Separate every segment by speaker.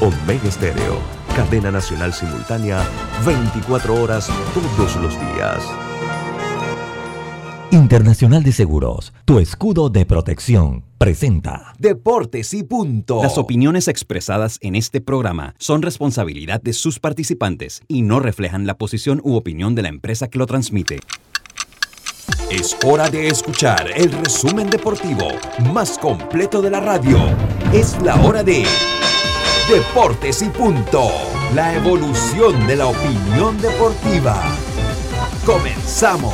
Speaker 1: Omega Estéreo, cadena nacional simultánea, 24 horas todos los días.
Speaker 2: Internacional de Seguros, tu escudo de protección, presenta
Speaker 1: Deportes y punto.
Speaker 3: Las opiniones expresadas en este programa son responsabilidad de sus participantes y no reflejan la posición u opinión de la empresa que lo transmite.
Speaker 1: Es hora de escuchar el resumen deportivo más completo de la radio. Es la hora de Deportes y punto. La evolución de la opinión deportiva. Comenzamos.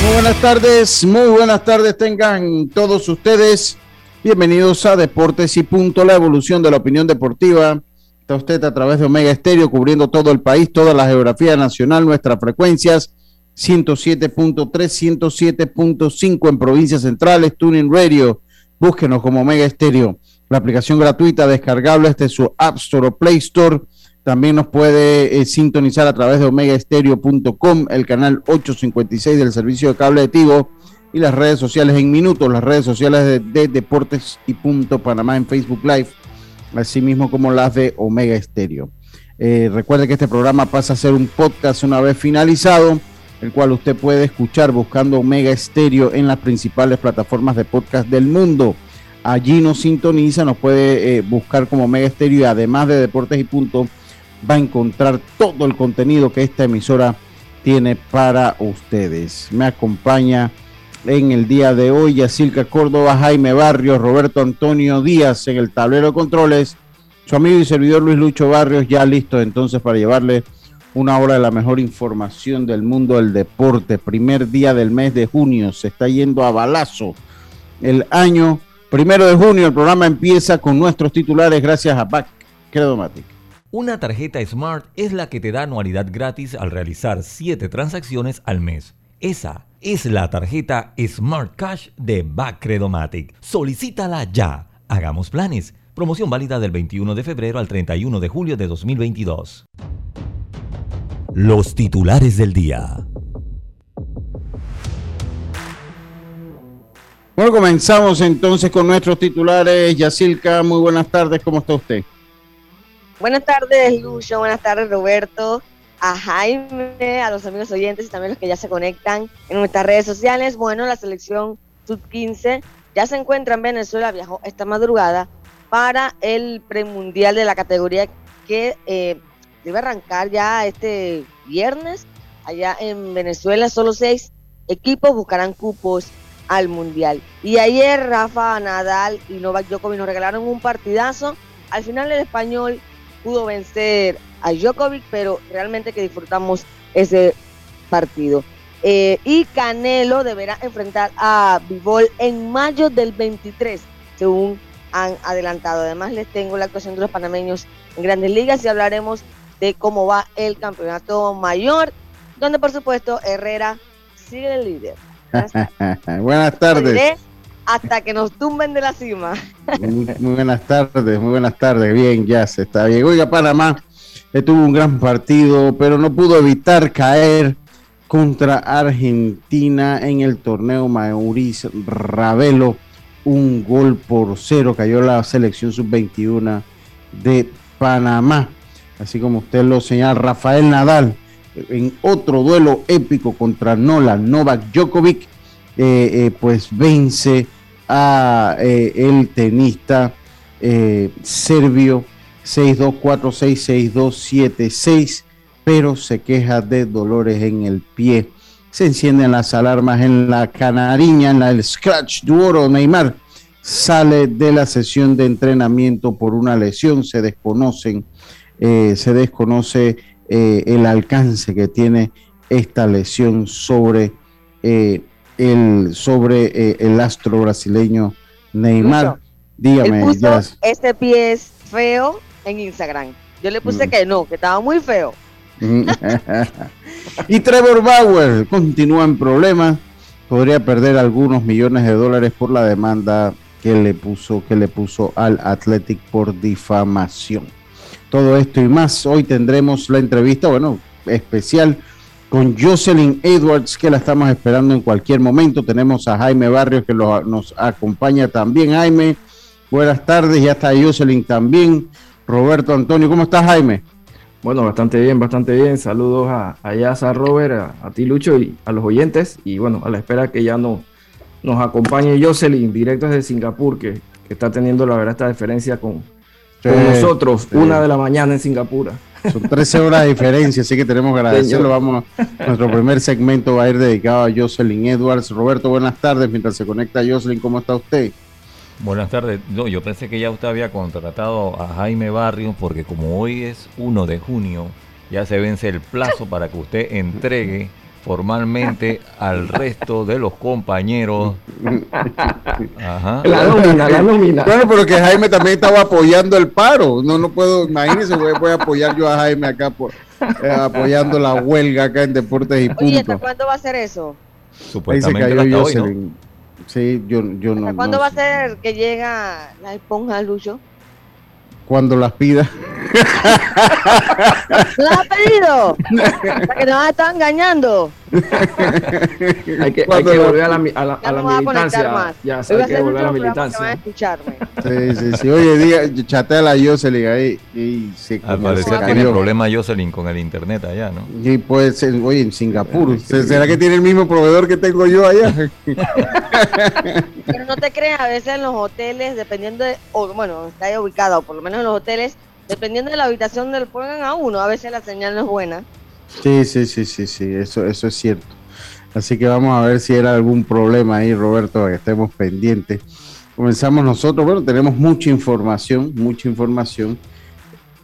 Speaker 4: Muy buenas tardes, muy buenas tardes tengan todos ustedes. Bienvenidos a Deportes y Punto, la evolución de la opinión deportiva. Está usted a través de Omega Estéreo cubriendo todo el país, toda la geografía nacional, nuestras frecuencias 107.3, 107.5 en provincias centrales, Tuning Radio. Búsquenos como Omega Estéreo. La aplicación gratuita descargable desde su App Store o Play Store. También nos puede eh, sintonizar a través de omegaestereo.com, el canal 856 del servicio de cable de Tigo y las redes sociales en minutos, las redes sociales de, de Deportes y Punto Panamá en Facebook Live, así mismo como las de Omega Estéreo. Eh, recuerde que este programa pasa a ser un podcast una vez finalizado, el cual usted puede escuchar buscando Omega Estéreo en las principales plataformas de podcast del mundo. Allí nos sintoniza, nos puede eh, buscar como Omega Estéreo y además de Deportes y Punto va a encontrar todo el contenido que esta emisora tiene para ustedes. Me acompaña en el día de hoy Yacilca Córdoba, Jaime Barrios, Roberto Antonio Díaz en el tablero de controles, su amigo y servidor Luis Lucho Barrios ya listo entonces para llevarle una hora de la mejor información del mundo del deporte. Primer día del mes de junio, se está yendo a balazo el año. Primero de junio el programa empieza con nuestros titulares gracias a Back Credomatic.
Speaker 2: Una tarjeta Smart es la que te da anualidad gratis al realizar 7 transacciones al mes. Esa es la tarjeta Smart Cash de Backredomatic. Solicítala ya. Hagamos planes. Promoción válida del 21 de febrero al 31 de julio de 2022. Los titulares del día.
Speaker 4: Bueno, comenzamos entonces con nuestros titulares. Yacilca, muy buenas tardes, ¿cómo está usted?
Speaker 5: Buenas tardes, Lucho. Buenas tardes, Roberto. A Jaime, a los amigos oyentes y también los que ya se conectan en nuestras redes sociales. Bueno, la selección sub-15 ya se encuentra en Venezuela, viajó esta madrugada para el premundial de la categoría que eh, debe arrancar ya este viernes. Allá en Venezuela, solo seis equipos buscarán cupos al mundial. Y ayer Rafa Nadal y Novak Djokovic nos regalaron un partidazo. Al final el español pudo vencer a Djokovic, pero realmente que disfrutamos ese partido. Eh, y Canelo deberá enfrentar a Bivol en mayo del 23, según han adelantado. Además, les tengo la actuación de los panameños en grandes ligas y hablaremos de cómo va el campeonato mayor, donde por supuesto Herrera sigue el líder.
Speaker 4: Buenas tardes. buenas tardes.
Speaker 5: Hasta que nos tumben de la cima.
Speaker 4: Muy, muy, buenas tardes, muy buenas tardes. Bien, ya se está bien. Oiga, Panamá tuvo un gran partido, pero no pudo evitar caer contra Argentina en el torneo Maurice Ravelo. Un gol por cero cayó la selección sub-21 de Panamá. Así como usted lo señala, Rafael Nadal en otro duelo épico contra Nola Novak Djokovic, eh, eh, pues vence a eh, el tenista serbio 62466276, pero se queja de dolores en el pie. Se encienden las alarmas en la canariña, en la el Scratch Duoro. Neymar sale de la sesión de entrenamiento por una lesión. Se desconocen, eh, se desconoce eh, el alcance que tiene esta lesión sobre eh, el sobre el astro brasileño Neymar. Dígame,
Speaker 5: este pie es feo en Instagram. Yo le puse
Speaker 4: Mm.
Speaker 5: que no, que estaba muy feo.
Speaker 4: y Trevor Bauer continúa en problemas. Podría perder algunos millones de dólares por la demanda que le puso, que le puso al Athletic por difamación. Todo esto y más. Hoy tendremos la entrevista, bueno, especial con Jocelyn Edwards, que la estamos esperando en cualquier momento. Tenemos a Jaime Barrios, que nos acompaña también. Jaime, buenas tardes. Ya está Jocelyn también. Roberto Antonio, ¿cómo estás, Jaime?
Speaker 6: Bueno, bastante bien, bastante bien. Saludos a, a Yasa, Robert, a, ti, Lucho, y a los oyentes. Y bueno, a la espera que ya no, nos acompañe Jocelyn, directo desde Singapur, que, está teniendo la verdad esta diferencia con, nosotros, una de la mañana en Singapur.
Speaker 4: Son 13 horas de diferencia, así que tenemos que agradecerlo. Vamos, nuestro primer segmento va a ir dedicado a Jocelyn Edwards. Roberto, buenas tardes. Mientras se conecta Jocelyn, ¿cómo está usted?
Speaker 2: Buenas tardes. No, yo pensé que ya usted había contratado a Jaime Barrios porque como hoy es 1 de junio, ya se vence el plazo para que usted entregue formalmente al resto de los compañeros.
Speaker 4: Ajá. La nómina, la nómina. Bueno, pero que Jaime también estaba apoyando el paro. No, no puedo, imagínense, voy, a apoyar yo a Jaime acá por, eh, apoyando la huelga acá en Deportes y
Speaker 5: Oye, ¿hasta cuándo va a ser eso?
Speaker 2: Supuestamente hasta hoy, ¿no?
Speaker 4: Sí, yo, yo no.
Speaker 5: ¿Cuándo va a ser que llega la esponja, Lucho?
Speaker 4: cuando las pida.
Speaker 5: ¿Las ha pedido? que nos está engañando.
Speaker 6: hay, que, hay que volver a la, a la, a la militancia. Ya, hay que volver a la militancia. a escucharme.
Speaker 4: Sí, sí, sí. Oye, diga, chatea a la Jocelyn ahí. Y se
Speaker 2: Al parecer tiene problema Jocelyn con el internet allá, ¿no?
Speaker 4: Y puede ser, oye, en Singapur. ¿Será que tiene el mismo proveedor que tengo yo allá?
Speaker 5: Pero no te creas, a veces en los hoteles, dependiendo de, o bueno, está ahí ubicado, o por lo menos en los hoteles, dependiendo de la habitación donde lo pongan a uno, a veces la señal no es buena.
Speaker 4: Sí, sí, sí, sí, sí, eso, eso es cierto. Así que vamos a ver si era algún problema ahí, Roberto, para que estemos pendientes. Comenzamos nosotros, bueno, tenemos mucha información, mucha información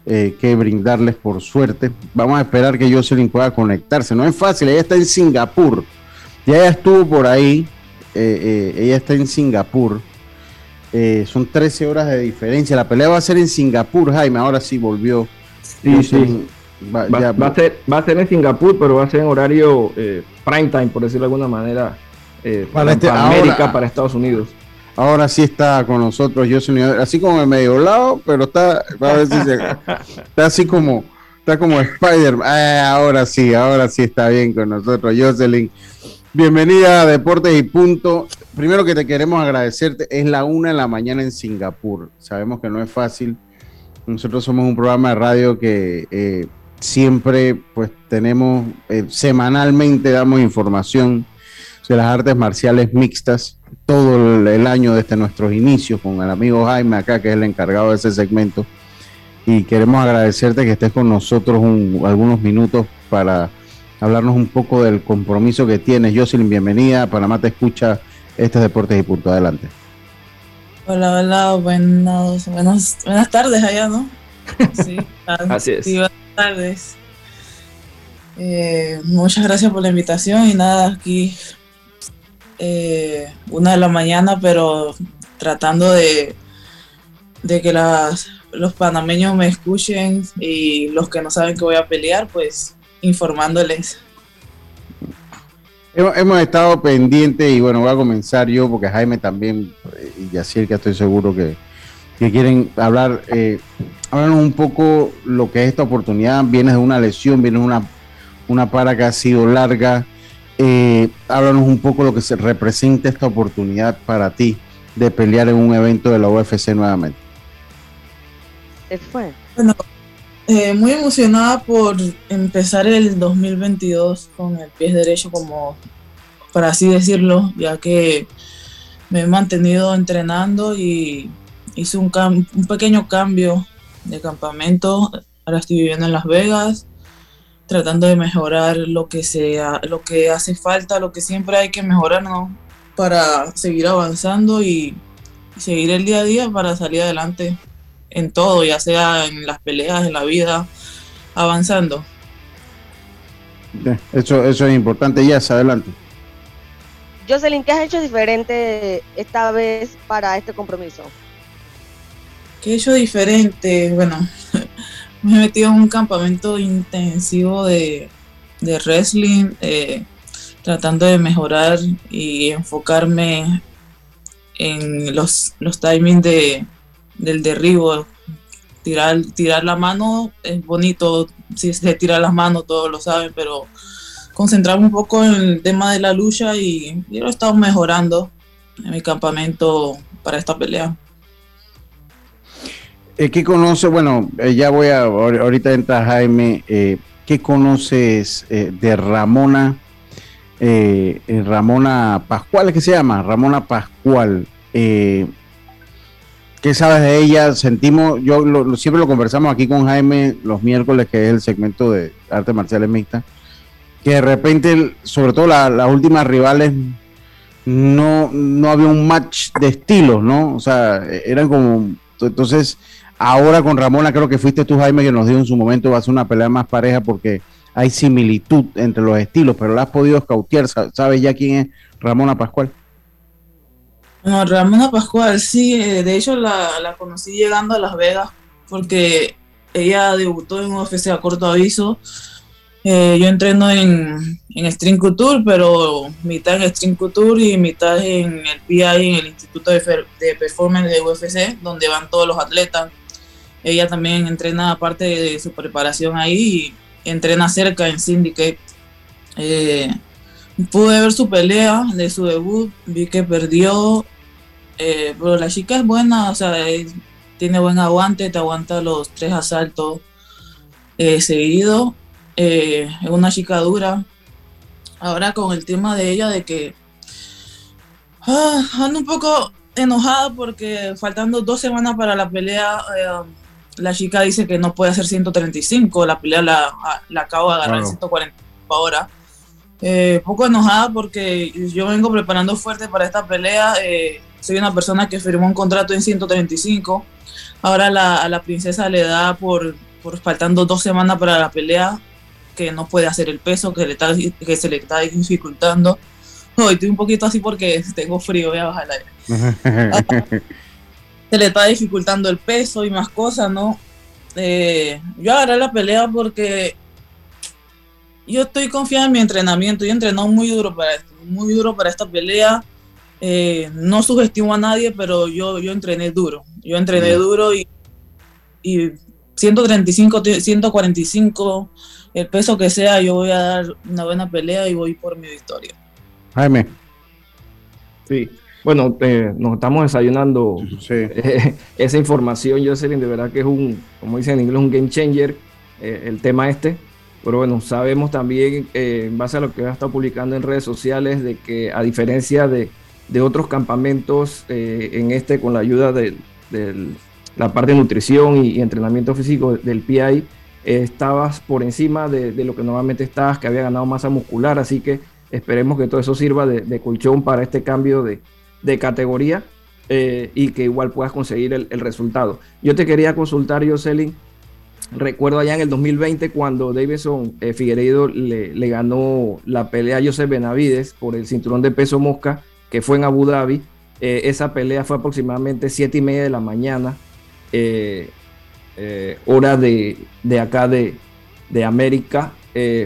Speaker 4: eh, que brindarles por suerte. Vamos a esperar que Jocelyn pueda conectarse. No es fácil, ella está en Singapur. Ya ella estuvo por ahí, eh, eh, ella está en Singapur son 13 horas de diferencia. La pelea va a ser en Singapur, Jaime. Ahora sí volvió.
Speaker 6: Sí, sí. Va, a ser, va a ser en Singapur, pero va a ser en horario eh, prime time, por decirlo de alguna manera, eh, para, este, América, para Estados Unidos.
Speaker 4: Ahora sí está con nosotros Jocelyn, así como en medio lado, pero está, a ver si está así como, está como Spider. Ah, ahora sí, ahora sí está bien con nosotros Jocelyn. Bienvenida a Deportes y Punto. Primero que te queremos agradecerte, es la una de la mañana en Singapur. Sabemos que no es fácil. Nosotros somos un programa de radio que eh, siempre pues tenemos, eh, semanalmente damos información de las artes marciales mixtas todo el, año desde nuestros inicios con el amigo Jaime acá, que es el encargado de ese segmento. Y queremos agradecerte que estés con nosotros algunos minutos para hablarnos un poco del compromiso que tienes. Jocelyn, bienvenida. Panamá te escucha. Este es Deportes y Punto. Adelante.
Speaker 7: Hola, hola. Buenas, buenas tardes allá, ¿no?
Speaker 6: Sí, Así es.
Speaker 7: buenas tardes. Eh, muchas gracias por la invitación y nada, aquí eh, una de la mañana, pero tratando de, de que las, los panameños me escuchen y los que no saben que voy a pelear, pues informándoles.
Speaker 4: Hemos, estado pendientes y bueno, voy a comenzar yo porque Jaime también eh, y así que estoy seguro que, quieren hablar, eh, un poco lo que es esta oportunidad. Vienes de una lesión, vienes de una, una para que ha sido larga. Eh, háblanos un poco lo que se representa esta oportunidad para ti de pelear en un evento de la UFC nuevamente.
Speaker 7: Bueno, eh, muy emocionada por empezar el 2022 con el pie derecho, como para así decirlo, ya que me he mantenido entrenando y hice un, un pequeño cambio de campamento. Ahora estoy viviendo en Las Vegas, tratando de mejorar lo que sea, lo que hace falta, lo que siempre hay que mejorar, Para seguir avanzando y seguir el día a día para salir adelante en todo, ya sea en las peleas, en la vida, avanzando.
Speaker 4: Eso, eso es importante, ya, adelante.
Speaker 5: Jocelyn, ¿qué has hecho diferente esta vez para este compromiso?
Speaker 7: ¿Qué he hecho diferente? Bueno, me he metido en un campamento intensivo de, de wrestling, eh, tratando de mejorar y enfocarme en los, los timings de, del derribo. Tirar, tirar la mano es bonito, si se tira las manos todos lo saben, pero concentrarme un poco en el tema de la lucha y lo he estado mejorando en mi campamento para esta pelea.
Speaker 4: Eh, ¿Qué conoce? Bueno, eh, ya voy a, ahorita entra Jaime, eh, ¿qué conoces de Ramona? Ramona Pascual, ¿qué se llama? Ramona Pascual. ¿Qué sabes de ella? Sentimos, yo siempre lo conversamos aquí con Jaime los miércoles, que es el segmento de artes marciales mixtas, que de repente, sobre todo las últimas rivales, no, no había un match de estilos, ¿no? O sea, eran como, entonces Ahora con Ramona, creo que fuiste tú, Jaime, que nos dio en su momento, va a ser una pelea más pareja porque hay similitud entre los estilos, pero la has podido escautear. ¿Sabes ya quién es Ramona Pascual?
Speaker 7: No, Ramona Pascual, sí, eh, de hecho la, conocí llegando a Las Vegas porque ella debutó en UFC a corto aviso. Eh, yo entreno en, en String Couture, pero mitad en String Couture y mitad en el PI, en el Instituto de, de Performance de UFC, donde van todos los atletas. Ella también entrena aparte de su preparación ahí y entrena cerca en Syndicate. Eh, pude ver su pelea de su debut, vi que perdió, eh, pero la chica es buena, o sea, tiene buen aguante, te aguanta los tres asaltos eh, seguidos. es una chica dura. Ahora con el tema de ella de que ah, ando un poco enojada porque faltando dos semanas para la pelea la chica dice que no puede hacer 135, la pelea la, la acabo de agarrar 140 ahora. Eh, poco enojada porque yo vengo preparando fuerte para esta pelea. Eh, soy una persona que firmó un contrato en 135. Ahora la, a la princesa le da por, por faltando dos semanas para la pelea que no puede hacer el peso, que, le está, que se le está dificultando. Hoy estoy un poquito así porque tengo frío, voy a bajar el aire. se le está dificultando el peso y más cosas, ¿no? Eh, yo agarré la pelea porque yo estoy confiada en mi entrenamiento. Yo entrenado muy duro para esto, muy duro para esta pelea. Eh, no subestimo a nadie, pero yo, yo entrené duro. Yo entrené duro y, y 135, 145, el peso que sea, yo voy a dar una buena pelea y voy por mi victoria.
Speaker 4: Jaime.
Speaker 6: Sí, bueno, eh, nos estamos desayunando. Eh, esa información, Jocelyn, de verdad que es un, como dicen en inglés, un game changer eh, el tema este. Pero bueno, sabemos también, en base a lo que ha estado publicando en redes sociales, de que a diferencia de, otros campamentos, en este con la ayuda de, la parte de nutrición y, entrenamiento físico del PI, estabas por encima de, lo que normalmente estabas, que había ganado masa muscular, así que esperemos que todo eso sirva de colchón para este cambio de, de categoría eh, y que igual puedas conseguir el, resultado. Yo te quería consultar, Jocelyn. Recuerdo allá en el 2020 cuando Davidson eh, Figueiredo le, ganó la pelea a Joseph Benavides por el cinturón de peso mosca, que fue en Abu Dhabi. Eh, esa pelea fue aproximadamente 7 y media de la mañana, hora de, acá de, de América.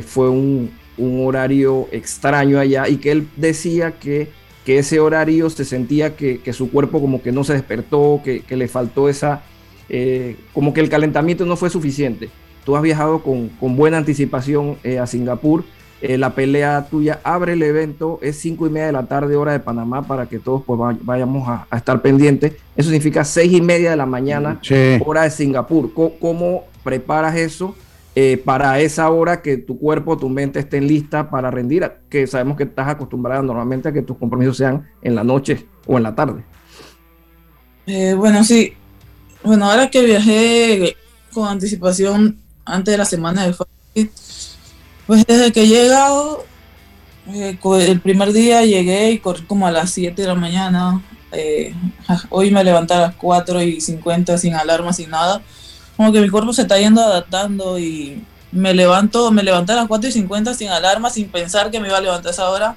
Speaker 6: fue un, un horario extraño allá y que él decía que que ese horario se sentía que, su cuerpo como que no se despertó, que, le faltó esa, eh, como que el calentamiento no fue suficiente. Tú has viajado con, buena anticipación eh, a Singapur. Eh, la pelea tuya abre el evento, es cinco y media de la tarde, hora de Panamá, para que todos pues, vayamos a, estar pendientes. Eso significa seis y media de la mañana, hora de Singapur. ¿Cómo preparas eso? Eh, para esa hora que tu cuerpo, tu mente estén lista para rendir, que sabemos que estás acostumbrada normalmente a que tus compromisos sean en la noche o en la tarde.
Speaker 7: Eh, bueno, sí. Bueno, ahora que viajé con anticipación antes de la semana de fight, pues desde que he llegado, eh, el primer día llegué y corrí como a las 7 de la mañana. hoy me levanté a las 4 y 50 sin alarma, sin nada como que mi cuerpo se está yendo adaptando y me levanto, me levanté a las 4 y 50 sin alarma, sin pensar que me iba a levantar a esa hora,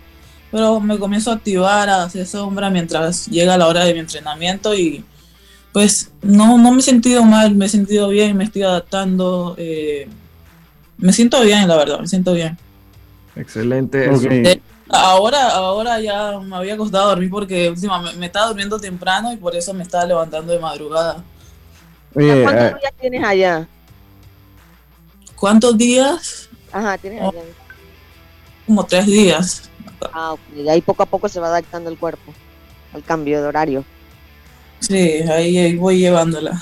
Speaker 7: pero me comienzo a activar, a hacer sombra mientras llega la hora de mi entrenamiento y pues no, no me he sentido mal, me he sentido bien, me estoy adaptando, eh, me siento bien, la verdad, me siento bien.
Speaker 6: Excelente.
Speaker 7: Ahora, ahora ya me había costado dormir porque últimamente me estaba durmiendo temprano y por eso me estaba levantando de madrugada.
Speaker 5: Oye, ¿Cuántos eh, días tienes allá?
Speaker 7: ¿Cuántos días?
Speaker 5: Ajá, tienes allá.
Speaker 7: Como tres días.
Speaker 5: Ah, ok. Y ahí poco a poco se va adaptando el cuerpo al cambio de horario.
Speaker 7: Sí, ahí, voy llevándola.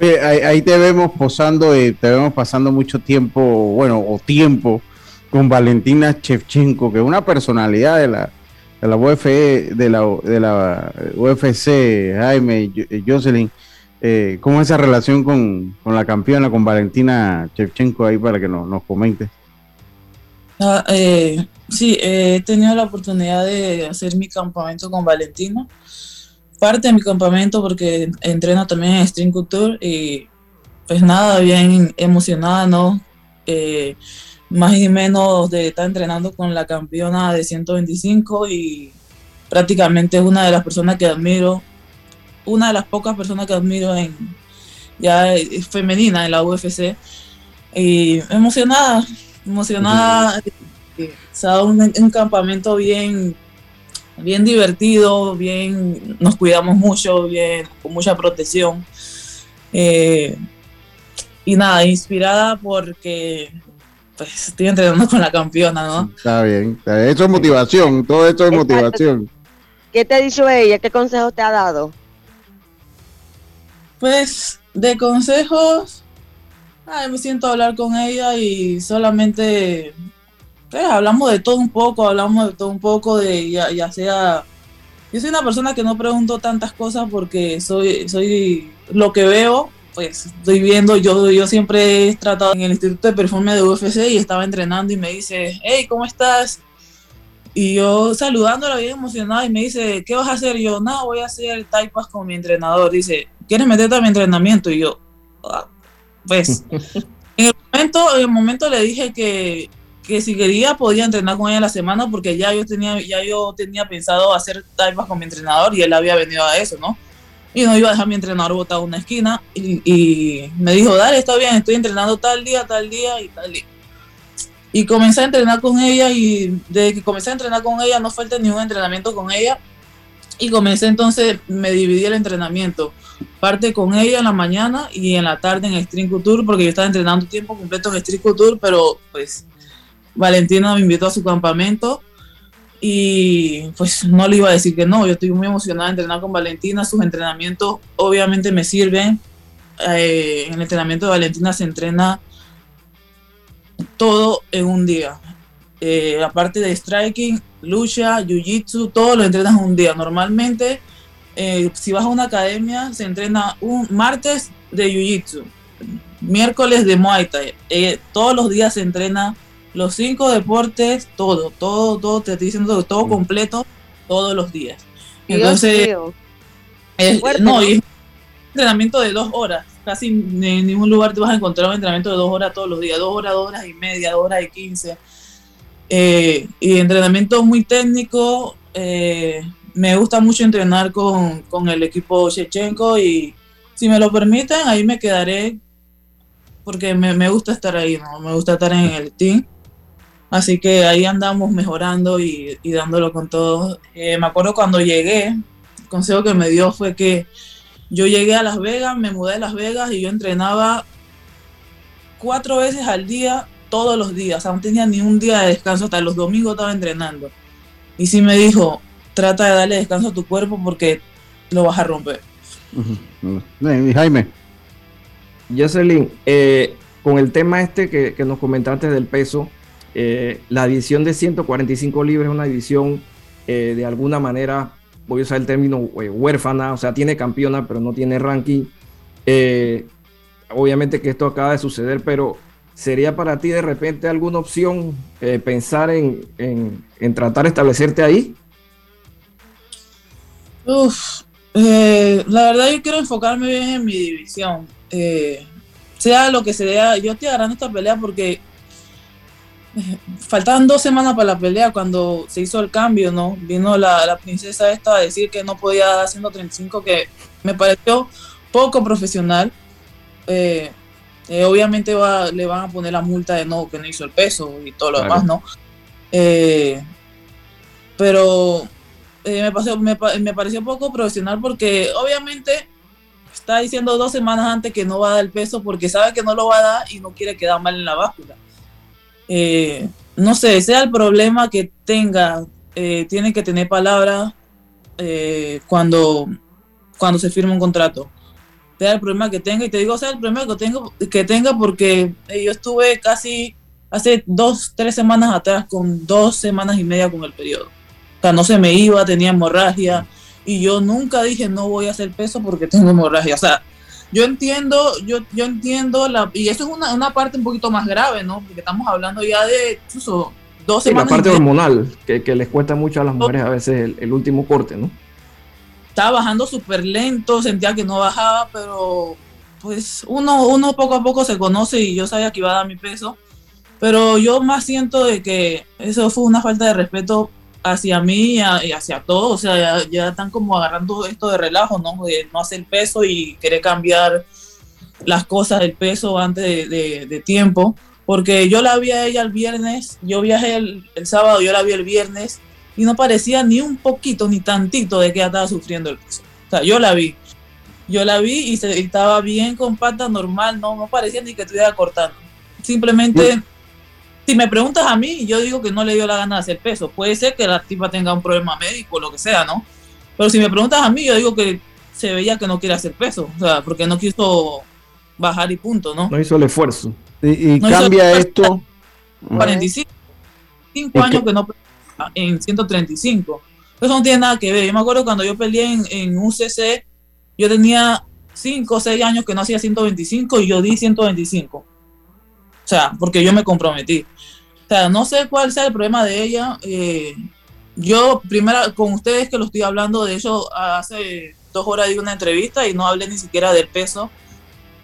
Speaker 4: ahí, te vemos posando, y te vemos pasando mucho tiempo, bueno, o tiempo con Valentina Chevchenko, que es una personalidad de la, de la UFE, de la, de la UFC, Jaime, Jocelyn. Eh, ¿Cómo es esa relación con, la campeona, con Valentina Chevchenko ahí para que nos, nos comente?
Speaker 7: Ah, eh, sí, he tenido la oportunidad de hacer mi campamento con Valentina. Parte de mi campamento porque entreno también en String Culture y pues nada, bien emocionada, ¿no? Eh, más y menos de estar entrenando con la campeona de 125 y prácticamente es una de las personas que admiro, una de las pocas personas que admiro en ya femenina en la UFC y emocionada, emocionada, se ha dado un, campamento bien bien divertido, bien, nos cuidamos mucho, bien, con mucha protección. Eh, y nada, inspirada porque pues estoy entrenando con la campeona, ¿no?
Speaker 4: Está bien, eso es motivación, todo esto es motivación.
Speaker 5: ¿Qué te ha dicho ella? ¿Qué consejos te ha dado?
Speaker 7: Pues de consejos, me siento a hablar con ella y solamente pues, hablamos de todo un poco, hablamos de todo un poco, de ya, ya, sea... Yo soy una persona que no pregunto tantas cosas porque soy, soy lo que veo pues estoy viendo, yo, yo siempre he tratado en el Instituto de Performance de UFC y estaba entrenando y me dice, hey, ¿cómo estás? Y yo saludándola bien emocionada y me dice, ¿qué vas a hacer? Yo, no, voy a hacer taipas con mi entrenador. Dice, ¿quieres meterte a mi entrenamiento? Y yo, ah, pues, en el momento, en el momento le dije que, que si quería podía entrenar con ella la semana porque ya yo tenía, ya yo tenía pensado hacer taipas con mi entrenador y él había venido a eso, ¿no? y no iba a dejar mi entrenador botado en una esquina y, me dijo, dale, está bien, estoy entrenando tal día, tal día y tal día. Y comencé a entrenar con ella y desde que comencé a entrenar con ella no falta ni un entrenamiento con ella y comencé entonces, me dividí el entrenamiento, parte con ella en la mañana y en la tarde en String Couture porque yo estaba entrenando tiempo completo en String Couture, pero pues Valentina me invitó a su campamento y pues no le iba a decir que no, yo estoy muy emocionada de entrenar con Valentina, sus entrenamientos obviamente me sirven, eh, en el entrenamiento de Valentina se entrena todo en un día, eh, la parte de striking, lucha, jiu-jitsu, todo lo entrenas en un día, normalmente eh, si vas a una academia se entrena un martes de jiu-jitsu, miércoles de muay thai, todos los días se entrena los cinco deportes, todo, todo, todo, te estoy diciendo todo completo todos los días. Entonces, no, y es un entrenamiento de dos horas. Casi en ningún lugar te vas a encontrar un entrenamiento de dos horas todos los días, dos horas, dos horas y media, dos horas y quince. Eh, y entrenamiento muy técnico. Eh, me gusta mucho entrenar con, con el equipo Chechenko y si me lo permiten, ahí me quedaré porque me, me, gusta estar ahí, ¿no? Me gusta estar en el team. Así que ahí andamos mejorando y, dándolo con todo. Eh, me acuerdo cuando llegué, el consejo que me dio fue que yo llegué a Las Vegas, me mudé a Las Vegas y yo entrenaba cuatro veces al día, todos los días. O sea, no tenía ni un día de descanso, hasta los domingos estaba entrenando. Y sí me dijo, trata de darle descanso a tu cuerpo porque lo vas a romper.
Speaker 4: Jaime.
Speaker 6: Jocelyn, eh, con el tema este que, que nos comentaste del peso, eh, la división de 145 libras es una división eh, de alguna manera, voy a usar el término eh, huérfana, o sea, tiene campeona, pero no tiene ranking. obviamente que esto acaba de suceder, pero ¿sería para ti de repente alguna opción pensar en, tratar de establecerte ahí?
Speaker 7: Uf, la verdad yo quiero enfocarme bien en mi división. sea lo que sea, yo estoy agarrando esta pelea porque faltaban dos semanas para la pelea cuando se hizo el cambio, ¿no? Vino la, princesa esta a decir que no podía dar 135, que me pareció poco profesional. Eh, eh, obviamente va, le van a poner la multa de no, que no hizo el peso y todo lo demás, ¿no? Eh, pero eh, me, pasó, me, me, pareció poco profesional porque obviamente está diciendo dos semanas antes que no va a dar el peso porque sabe que no lo va a dar y no quiere quedar mal en la báscula. No sé, sea el problema que tenga, tiene que tener palabra cuando, cuando se firma un contrato. El problema que tenga, y te digo, sea el problema que, tengo, que tenga porque yo estuve casi hace dos, tres semanas atrás con dos semanas y media con el periodo sea, no se me iba, tenía hemorragia y yo nunca dije no voy a hacer peso porque tengo hemorragia. O sea, yo entiendo, yo, yo entiendo, la, y eso es una, una parte un poquito más grave, ¿no? Porque estamos hablando ya de incluso dos semanas.
Speaker 6: la parte hormonal, que, que, les cuesta mucho a las mujeres a veces el, último corte, ¿no?
Speaker 7: Estaba bajando súper lento, sentía que no bajaba, pero pues uno, uno poco a poco se conoce y yo sabía que iba a dar mi peso. Pero yo más siento de que eso fue una falta de respeto hacia mí y hacia todos, o sea, ya, están como agarrando esto de relajo, ¿no? De no hacer peso y querer cambiar las cosas del peso antes de, tiempo, porque yo la vi a ella el viernes, yo viajé el, sábado, yo la vi el viernes y no parecía ni un poquito, ni tantito de que ella estaba sufriendo el peso. O sea, yo la vi, yo la vi y, se, estaba bien con pata normal, no, no parecía ni que estuviera cortando. Simplemente si me preguntas a mí, yo digo que no le dio la gana de hacer peso. Puede ser que la tipa tenga un problema médico o lo que sea, ¿no? Pero si me preguntas a mí, yo digo que se veía que no quiere hacer peso. O sea, porque no quiso bajar y punto, ¿no?
Speaker 6: No hizo el esfuerzo.
Speaker 4: Y, cambia esto.
Speaker 7: 45 años que no en 135. Eso no tiene nada que ver. Yo me acuerdo cuando yo peleé en, UCC, yo tenía 5 o 6 años que no hacía 125 y yo di 125. O sea, porque yo me comprometí. O sea, no sé cuál sea el problema de ella. Eh, yo, primera, con ustedes que lo estoy hablando, de hecho, hace dos horas di una entrevista y no hablé ni siquiera del peso.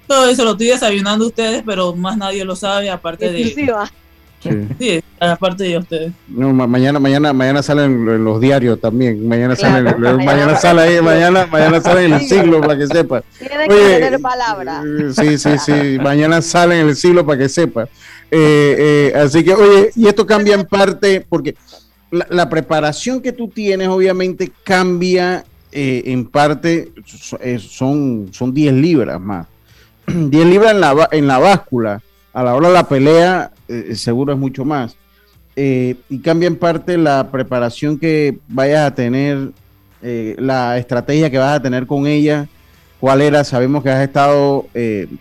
Speaker 7: Todo eso lo estoy desayunando ustedes, pero más nadie lo sabe, aparte de... Sí. aparte de ustedes.
Speaker 4: No, mañana, mañana, mañana salen los diarios también. Mañana salen, mañana, sale ahí, mañana, mañana salen en el siglo para que sepa.
Speaker 5: Tiene que tener palabra.
Speaker 4: Eh, sí, sí, sí. mañana salen en el siglo para que sepa. Eh, eh, así que, oye, y esto cambia en parte porque la, preparación que tú tienes, obviamente, cambia en parte, son, son 10 libras más. 10 libras en la, en la báscula. A la hora de la pelea, eh, seguro es mucho más. Eh, y cambia en parte la preparación que vayas a tener, eh, la estrategia que vas a tener con ella. ¿Cuál era? Sabemos que has estado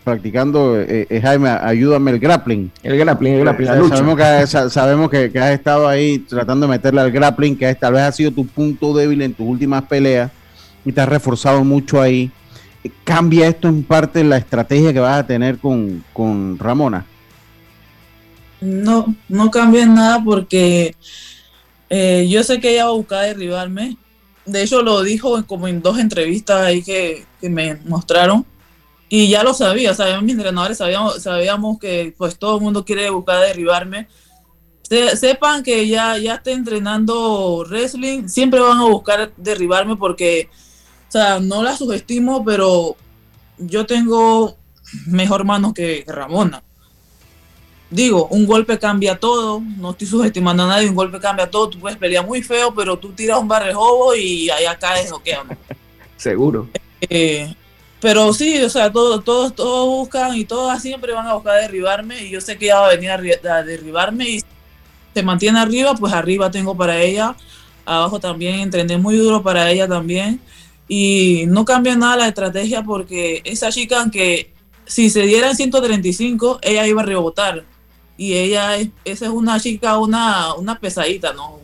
Speaker 4: practicando, Jaime, ayúdame, el grappling.
Speaker 6: El grappling, el grappling.
Speaker 4: sabemos, que, sabemos que, has estado ahí tratando de meterle al grappling, que tal vez ha sido tu punto débil en tus últimas peleas y te has reforzado mucho ahí. ¿Cambia esto en parte la estrategia que vas a tener con, con Ramona?
Speaker 7: No, no cambia nada porque eh, yo sé que ella va a buscar derribarme. De hecho, lo dijo como en dos entrevistas ahí que, me mostraron. Y ya lo sabía, sabíamos mis entrenadores, sabíamos, que pues todo el mundo quiere buscar derribarme. sepan que ya, ya esté entrenando wrestling, siempre van a buscar derribarme porque, o sea, no la subestimo, pero yo tengo mejor mano que Ramona digo, un golpe cambia todo, no estoy subestimando a nadie, un golpe cambia todo, tú puedes pelear muy feo, pero tú tiras un barrejobo y allá caes o qué
Speaker 6: Seguro.
Speaker 7: Eh, pero sí, o sea, todos, todos, todos buscan y todas siempre van a buscar derribarme y yo sé que ella va a venir a, derribarme y se mantiene arriba, pues arriba tengo para ella, abajo también entrené muy duro para ella también. Y no cambia nada la estrategia porque esa chica, aunque si se diera en 135, ella iba a rebotar y ella, esa es una chica, una, una pesadita, ¿no?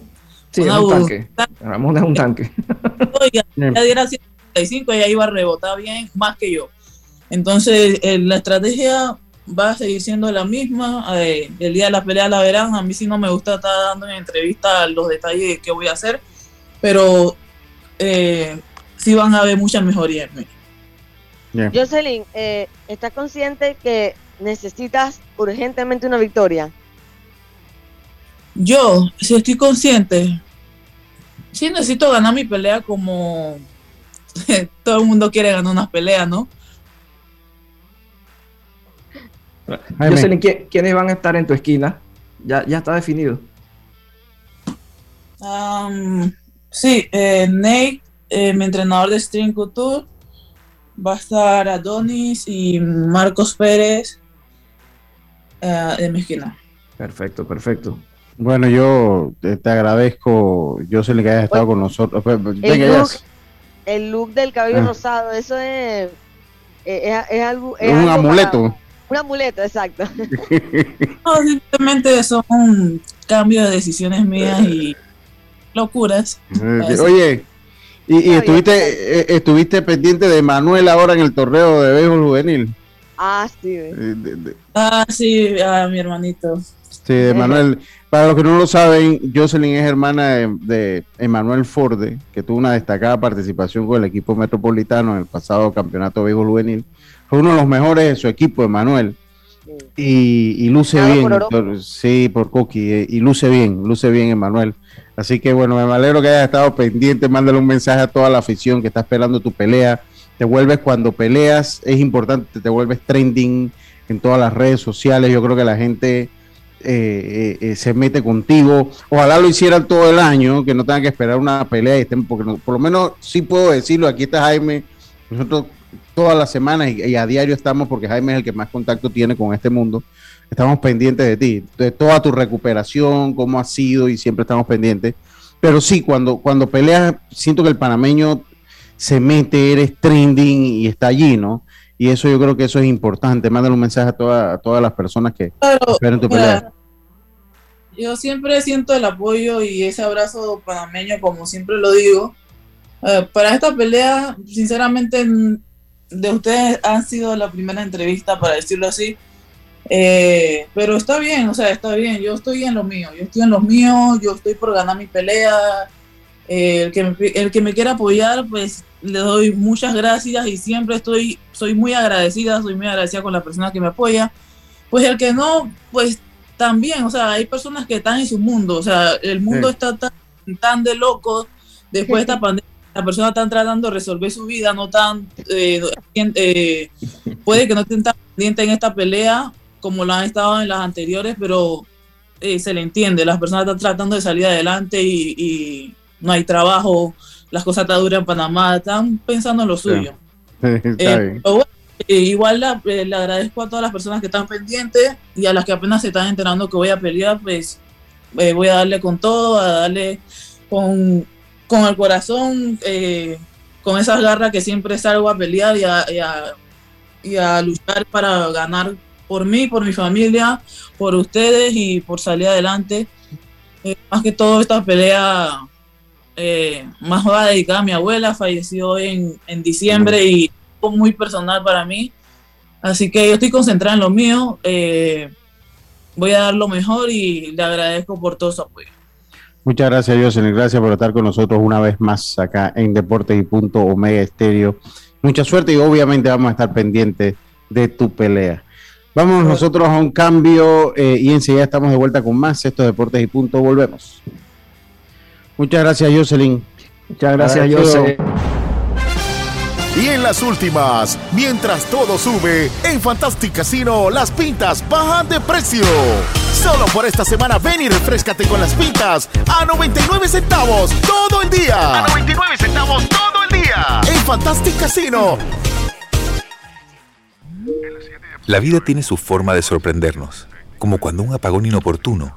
Speaker 6: Sí, es un tanque. Ramón es un tanque.
Speaker 7: ella diera 135, ella iba a rebotar bien, más que yo. Entonces, eh, la estrategia va a seguir siendo la misma. Eh, el día de la pelea la verán. A mí sí no me gusta estar dando en entrevista los detalles de qué voy a hacer, pero eh, sí van a haber muchas mejorías en
Speaker 5: mí. Jocelyn, ¿estás consciente que necesitas urgentemente una victoria?
Speaker 7: Yo, si estoy consciente, sí necesito ganar mi pelea como todo el mundo quiere ganar una pelea, ¿no?
Speaker 6: Yo sé ¿quiénes van a estar en tu esquina? Ya, ya está definido.
Speaker 7: sí, eh, Nate, eh, mi entrenador de String Couture, va a estar Adonis y Marcos Pérez eh, de mi
Speaker 6: Perfecto, perfecto.
Speaker 4: Bueno, yo te, agradezco, yo sé que hayas estado con nosotros.
Speaker 5: Pues, el, look, el look del cabello ah. rosado, eso es, es, algo. Es
Speaker 4: un amuleto.
Speaker 5: un amuleto, exacto.
Speaker 7: no, simplemente son cambios de decisiones mías y locuras.
Speaker 4: Oye, y, estuviste, eh, estuviste pendiente de Manuel ahora en el torneo de béisbol juvenil.
Speaker 5: Ah, sí.
Speaker 7: ah, sí, a mi hermanito.
Speaker 4: Sí, de Manuel. Para los que no lo saben, Jocelyn es hermana de, de Emanuel Forde, que tuvo una destacada participación con el equipo metropolitano en el pasado campeonato de béisbol juvenil. Fue uno de los mejores de su equipo, Emanuel. Y, luce bien, sí, por Coqui, eh, y luce bien, luce bien Emanuel. Así que bueno, me alegro que hayas estado pendiente, mándale un mensaje a toda la afición que está esperando tu pelea. Te vuelves cuando peleas, es importante, te vuelves trending en todas las redes sociales. Yo creo que la gente eh, eh, se mete contigo. Ojalá lo hicieran todo el año, que no tengan que esperar una pelea y estén, porque por lo menos sí puedo decirlo, aquí está Jaime, nosotros todas las semanas y, a diario estamos, porque Jaime es el que más contacto tiene con este mundo, estamos pendientes de ti, de toda tu recuperación, cómo ha sido y siempre estamos pendientes. Pero sí, cuando, cuando peleas, siento que el panameño se mete, eres trending y está allí, ¿no? Y eso yo creo que eso es importante. Mándale un mensaje a, todas las personas que esperen tu pelea.
Speaker 7: Yo siempre siento el apoyo y ese abrazo panameño, como siempre lo digo. Eh, para esta pelea, sinceramente, de ustedes han sido la primera entrevista, para decirlo así. Eh, pero está bien, o sea, está bien. Yo estoy en lo mío, yo estoy en lo mío, yo estoy por ganar mi pelea. Eh, el, que me, el que me quiera apoyar, pues le doy muchas gracias y siempre estoy, soy muy agradecida, soy muy agradecida con la persona que me apoya. Pues el que no, pues también, o sea, hay personas que están en su mundo, o sea, el mundo está tan, tan de loco después de esta pandemia la persona está tratando de resolver su vida, no tan, eh, eh, puede que no estén tan pendientes en esta pelea como lo han estado en las anteriores, pero eh, se le entiende, las personas están tratando de salir adelante y, no hay trabajo, las cosas están duras en Panamá, están pensando en lo suyo. igual le agradezco a todas las personas que están pendientes y a las que apenas se están enterando que voy a pelear, pues voy a darle con todo, a darle con con el corazón, eh, con esas garras que siempre salgo a pelear y a, luchar para ganar por mí, por mi familia, por ustedes y por salir adelante. Eh, más que todo esta pelea eh, más va dedicada a mi abuela, falleció en, en diciembre y fue muy personal para mí. Así que yo estoy concentrada en lo mío. voy a dar lo mejor y le agradezco por todo su apoyo.
Speaker 4: Muchas gracias, Jocelyn. Gracias por estar con nosotros una vez más acá en Deportes y Punto Omega Estéreo. Mucha suerte y obviamente vamos a estar pendientes de tu pelea. Vamos nosotros a un cambio eh, y enseguida estamos de vuelta con más. Estos Deportes y Punto. Volvemos. Muchas gracias, Jocelyn.
Speaker 6: Muchas gracias, Jocelyn.
Speaker 8: Y en las últimas, mientras todo sube, en Fantastic Casino las pintas bajan de precio. Solo por esta semana ven y refrescate con las pintas a 99 centavos todo el día.
Speaker 9: A 99 centavos todo el día.
Speaker 8: En Fantastic Casino.
Speaker 10: La vida tiene su forma de sorprendernos, como cuando un apagón inoportuno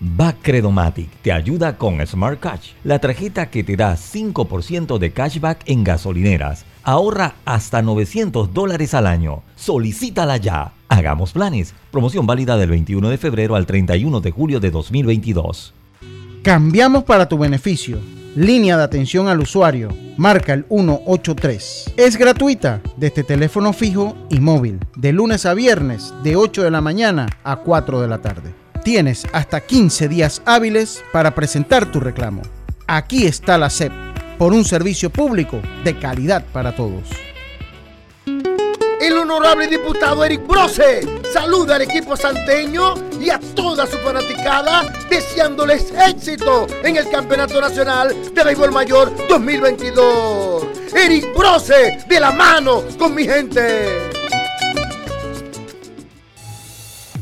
Speaker 2: Bacredomatic te ayuda con Smart Cash, la tarjeta que te da 5% de cashback en gasolineras. Ahorra hasta 900 dólares al año. Solicítala ya. Hagamos planes. Promoción válida del 21 de febrero al 31 de julio de 2022.
Speaker 11: Cambiamos para tu beneficio. Línea de atención al usuario. Marca el 183. Es gratuita desde teléfono fijo y móvil. De lunes a viernes de 8 de la mañana a 4 de la tarde Tienes hasta 15 días hábiles para presentar tu reclamo. Aquí está la SEP, por un servicio público de calidad para todos.
Speaker 12: El honorable diputado Eric Brose saluda al equipo santeño y a toda su fanaticada deseándoles éxito en el Campeonato Nacional de Béisbol Mayor 2022. Eric Brose de la mano con mi gente.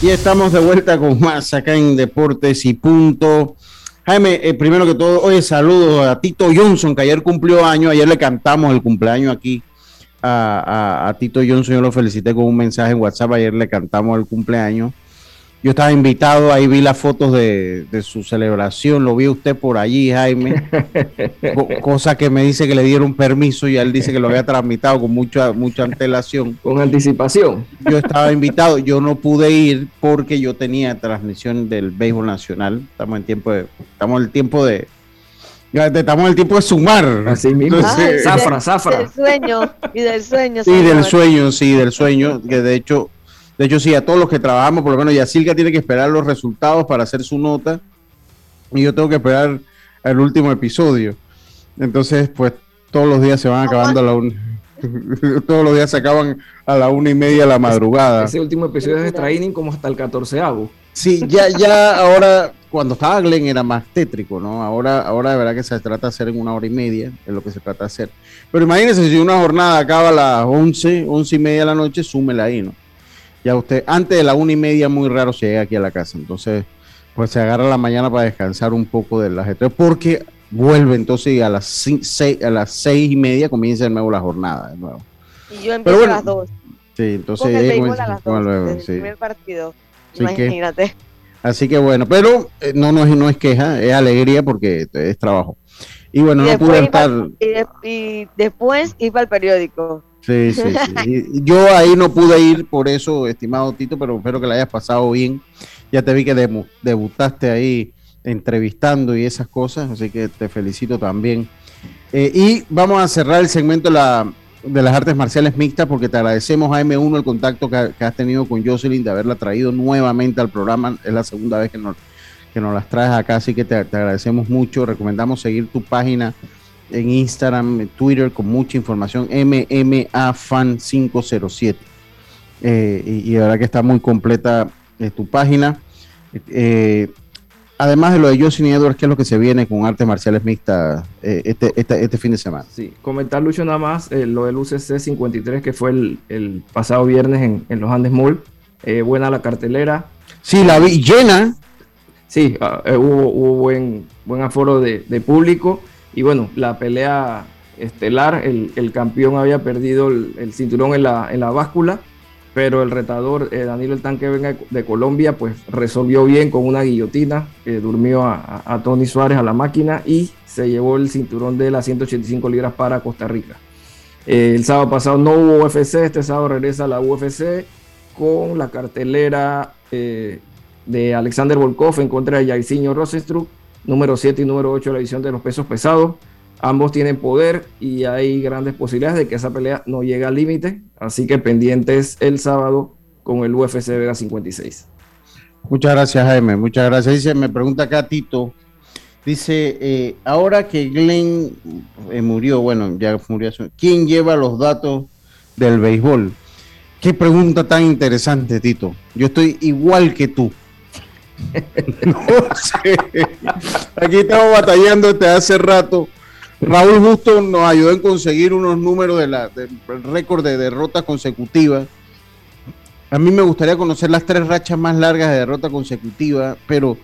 Speaker 4: Y estamos de vuelta con más acá en Deportes y Punto. Jaime, eh, primero que todo, oye, saludos a Tito Johnson, que ayer cumplió año, ayer le cantamos el cumpleaños aquí a, Tito Johnson, yo lo felicité con un mensaje en WhatsApp, ayer le cantamos el cumpleaños. Yo estaba invitado, ahí vi las fotos de, su celebración, lo vi usted por allí, Jaime, cosa que me dice que le dieron permiso y él dice que lo había tramitado con mucha, mucha antelación.
Speaker 6: Con anticipación.
Speaker 4: Yo estaba invitado, yo no pude ir porque yo tenía transmisión del béisbol nacional, estamos en tiempo de, estamos en el tiempo de, estamos en el tiempo de sumar.
Speaker 6: Así mismo. zafra, zafra.
Speaker 5: Del sueño y del sueño.
Speaker 4: Sí, del sueño, sí, del sueño, que de hecho de hecho, sí, a todos los que trabajamos, por lo menos Yacilca tiene que esperar los resultados para hacer su nota y yo tengo que esperar el último episodio. Entonces, pues todos los días se van acabando a la una. todos los días se acaban a la una y media de la madrugada.
Speaker 6: Ese último episodio es de training como hasta el catorceavo.
Speaker 4: Sí, ya, ya ahora, cuando estaba Glenn era más tétrico, ¿no? Ahora, ahora de verdad que se trata de hacer en una hora y media, es lo que se trata de hacer. Pero imagínense si una jornada acaba a las once, once y media de la noche, súmela ahí, ¿no? Ya usted, antes de la una y media, muy raro se llega aquí a la casa. Entonces, pues se agarra la mañana para descansar un poco del ajetreo, porque vuelve entonces a las seis, a las seis y media comienza de nuevo la jornada de nuevo.
Speaker 5: Y yo empiezo a las dos.
Speaker 4: Sí, entonces
Speaker 5: el a las dos, luego, el primer partido. Imagínate.
Speaker 4: así que bueno, pero eh, no, no, es, no es queja, es alegría porque es trabajo. Y bueno, no pude estar.
Speaker 5: Y, y después iba al periódico.
Speaker 4: Sí, sí, sí. Yo ahí no pude ir por eso, estimado Tito, pero espero que la hayas pasado bien. Ya te vi que debutaste ahí entrevistando y esas cosas, así que te felicito también. Eh, y vamos a cerrar el segmento de, la, de, las artes marciales mixtas porque te agradecemos a M1 el contacto que, has tenido con Jocelyn de haberla traído nuevamente al programa. Es la segunda vez que nos, que nos las traes acá, así que te, te agradecemos mucho. Recomendamos seguir tu página en Instagram, en Twitter, con mucha información, MMAFan507. Eh, y, de verdad que está muy completa eh, tu página. Eh, además de lo de Josie Edwards, ¿qué es lo que se viene con artes marciales mixtas este, este, este, fin de semana?
Speaker 6: Sí, comentar, Lucho, nada más lo del UCC 53, que fue el, pasado viernes en, los Andes Mall. buena la cartelera.
Speaker 4: Sí, la vi llena.
Speaker 6: Sí, ah, hubo, hubo, buen, buen aforo de, público. Y bueno, la pelea estelar, el, campeón había perdido el, cinturón en la, en la, báscula, pero el retador eh, Danilo El Tanque Venga de Colombia pues resolvió bien con una guillotina, que durmió a, Tony Suárez a la máquina y se llevó el cinturón de las 185 libras para Costa Rica. Eh, el sábado pasado no hubo UFC, este sábado regresa la UFC con la cartelera eh, de Alexander Volkov en contra de Jairzinho Rosenstruck número 7 y número 8 de la división de los pesos pesados. Ambos tienen poder y hay grandes posibilidades de que esa pelea no llegue al límite. Así que pendientes el sábado con el UFC Vega 56.
Speaker 4: Muchas gracias, Jaime. Muchas gracias. Dice, me pregunta acá Tito. Dice, eh, ahora que Glenn eh, murió, bueno, ya murió, ¿quién lleva los datos del béisbol? Qué pregunta tan interesante, Tito. Yo estoy igual que tú. Aquí estamos batallando desde hace rato. Raúl Justo nos ayudó en conseguir unos números de del récord de derrotas consecutivas. A mí me gustaría conocer las tres rachas más largas de derrota consecutiva, pero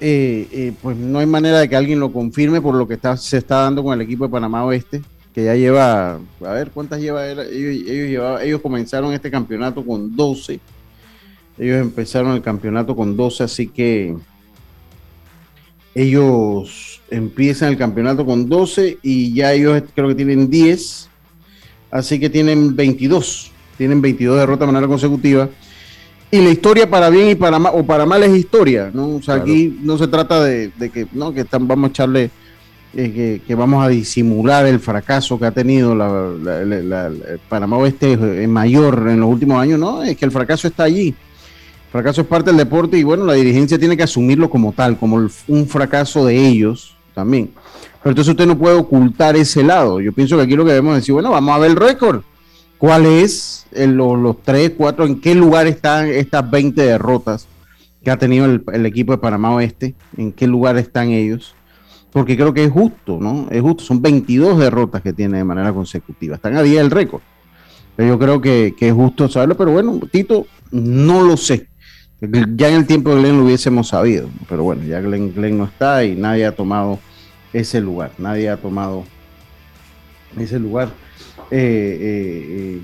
Speaker 4: eh, eh, pues no hay manera de que alguien lo confirme por lo que se está dando con el equipo de Panamá Oeste, que ya lleva, a ver cuántas lleva ellos comenzaron este campeonato con 12 ellos empezaron el campeonato con 12, así que ellos empiezan el campeonato con 12 y ya ellos creo que tienen 10, así que tienen 22, tienen 22 derrotas de manera consecutiva. Y la historia para bien y para mal, o para mal es historia, ¿no? O sea, aquí no se trata de, que, no, que están, vamos a echarle, eh, que, vamos a disimular el fracaso que ha tenido la, la, Panamá Oeste mayor en los últimos años, no, es que el fracaso está allí fracaso es parte del deporte y bueno, la dirigencia tiene que asumirlo como tal, como un fracaso de ellos también. Pero entonces usted no puede ocultar ese lado. Yo pienso que aquí lo que debemos decir, bueno, vamos a ver el récord. ¿Cuál es los, los tres, cuatro, en qué lugar están estas 20 derrotas que ha tenido el, equipo de Panamá Oeste? ¿En qué lugar están ellos? Porque creo que es justo, ¿no? Es justo. Son 22 derrotas que tiene de manera consecutiva. Están a día del récord. Pero yo creo que, que es justo saberlo. Pero bueno, Tito, no lo sé ya en el tiempo de Glenn lo hubiésemos sabido, pero bueno, ya Glenn, no está y nadie ha tomado ese lugar, nadie ha tomado ese lugar. Eh, eh, eh.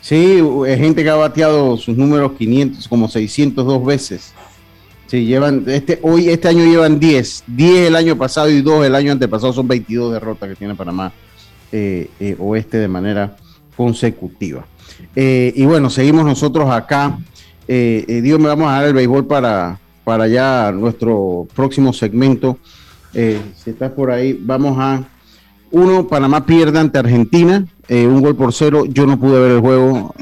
Speaker 4: Sí, gente que ha bateado sus números 500, como 602 veces. Sí, llevan, este, hoy, este año llevan 10, 10 el año pasado y 2 el año antepasado, son 22 derrotas que tiene Panamá Oeste de manera consecutiva. y bueno, seguimos nosotros acá eh, eh, Dios, me vamos a dar el béisbol para, para ya nuestro próximo segmento. Eh, si estás por ahí, vamos a. Uno, Panamá pierde ante Argentina, eh, un gol por cero. Yo no pude ver el juego.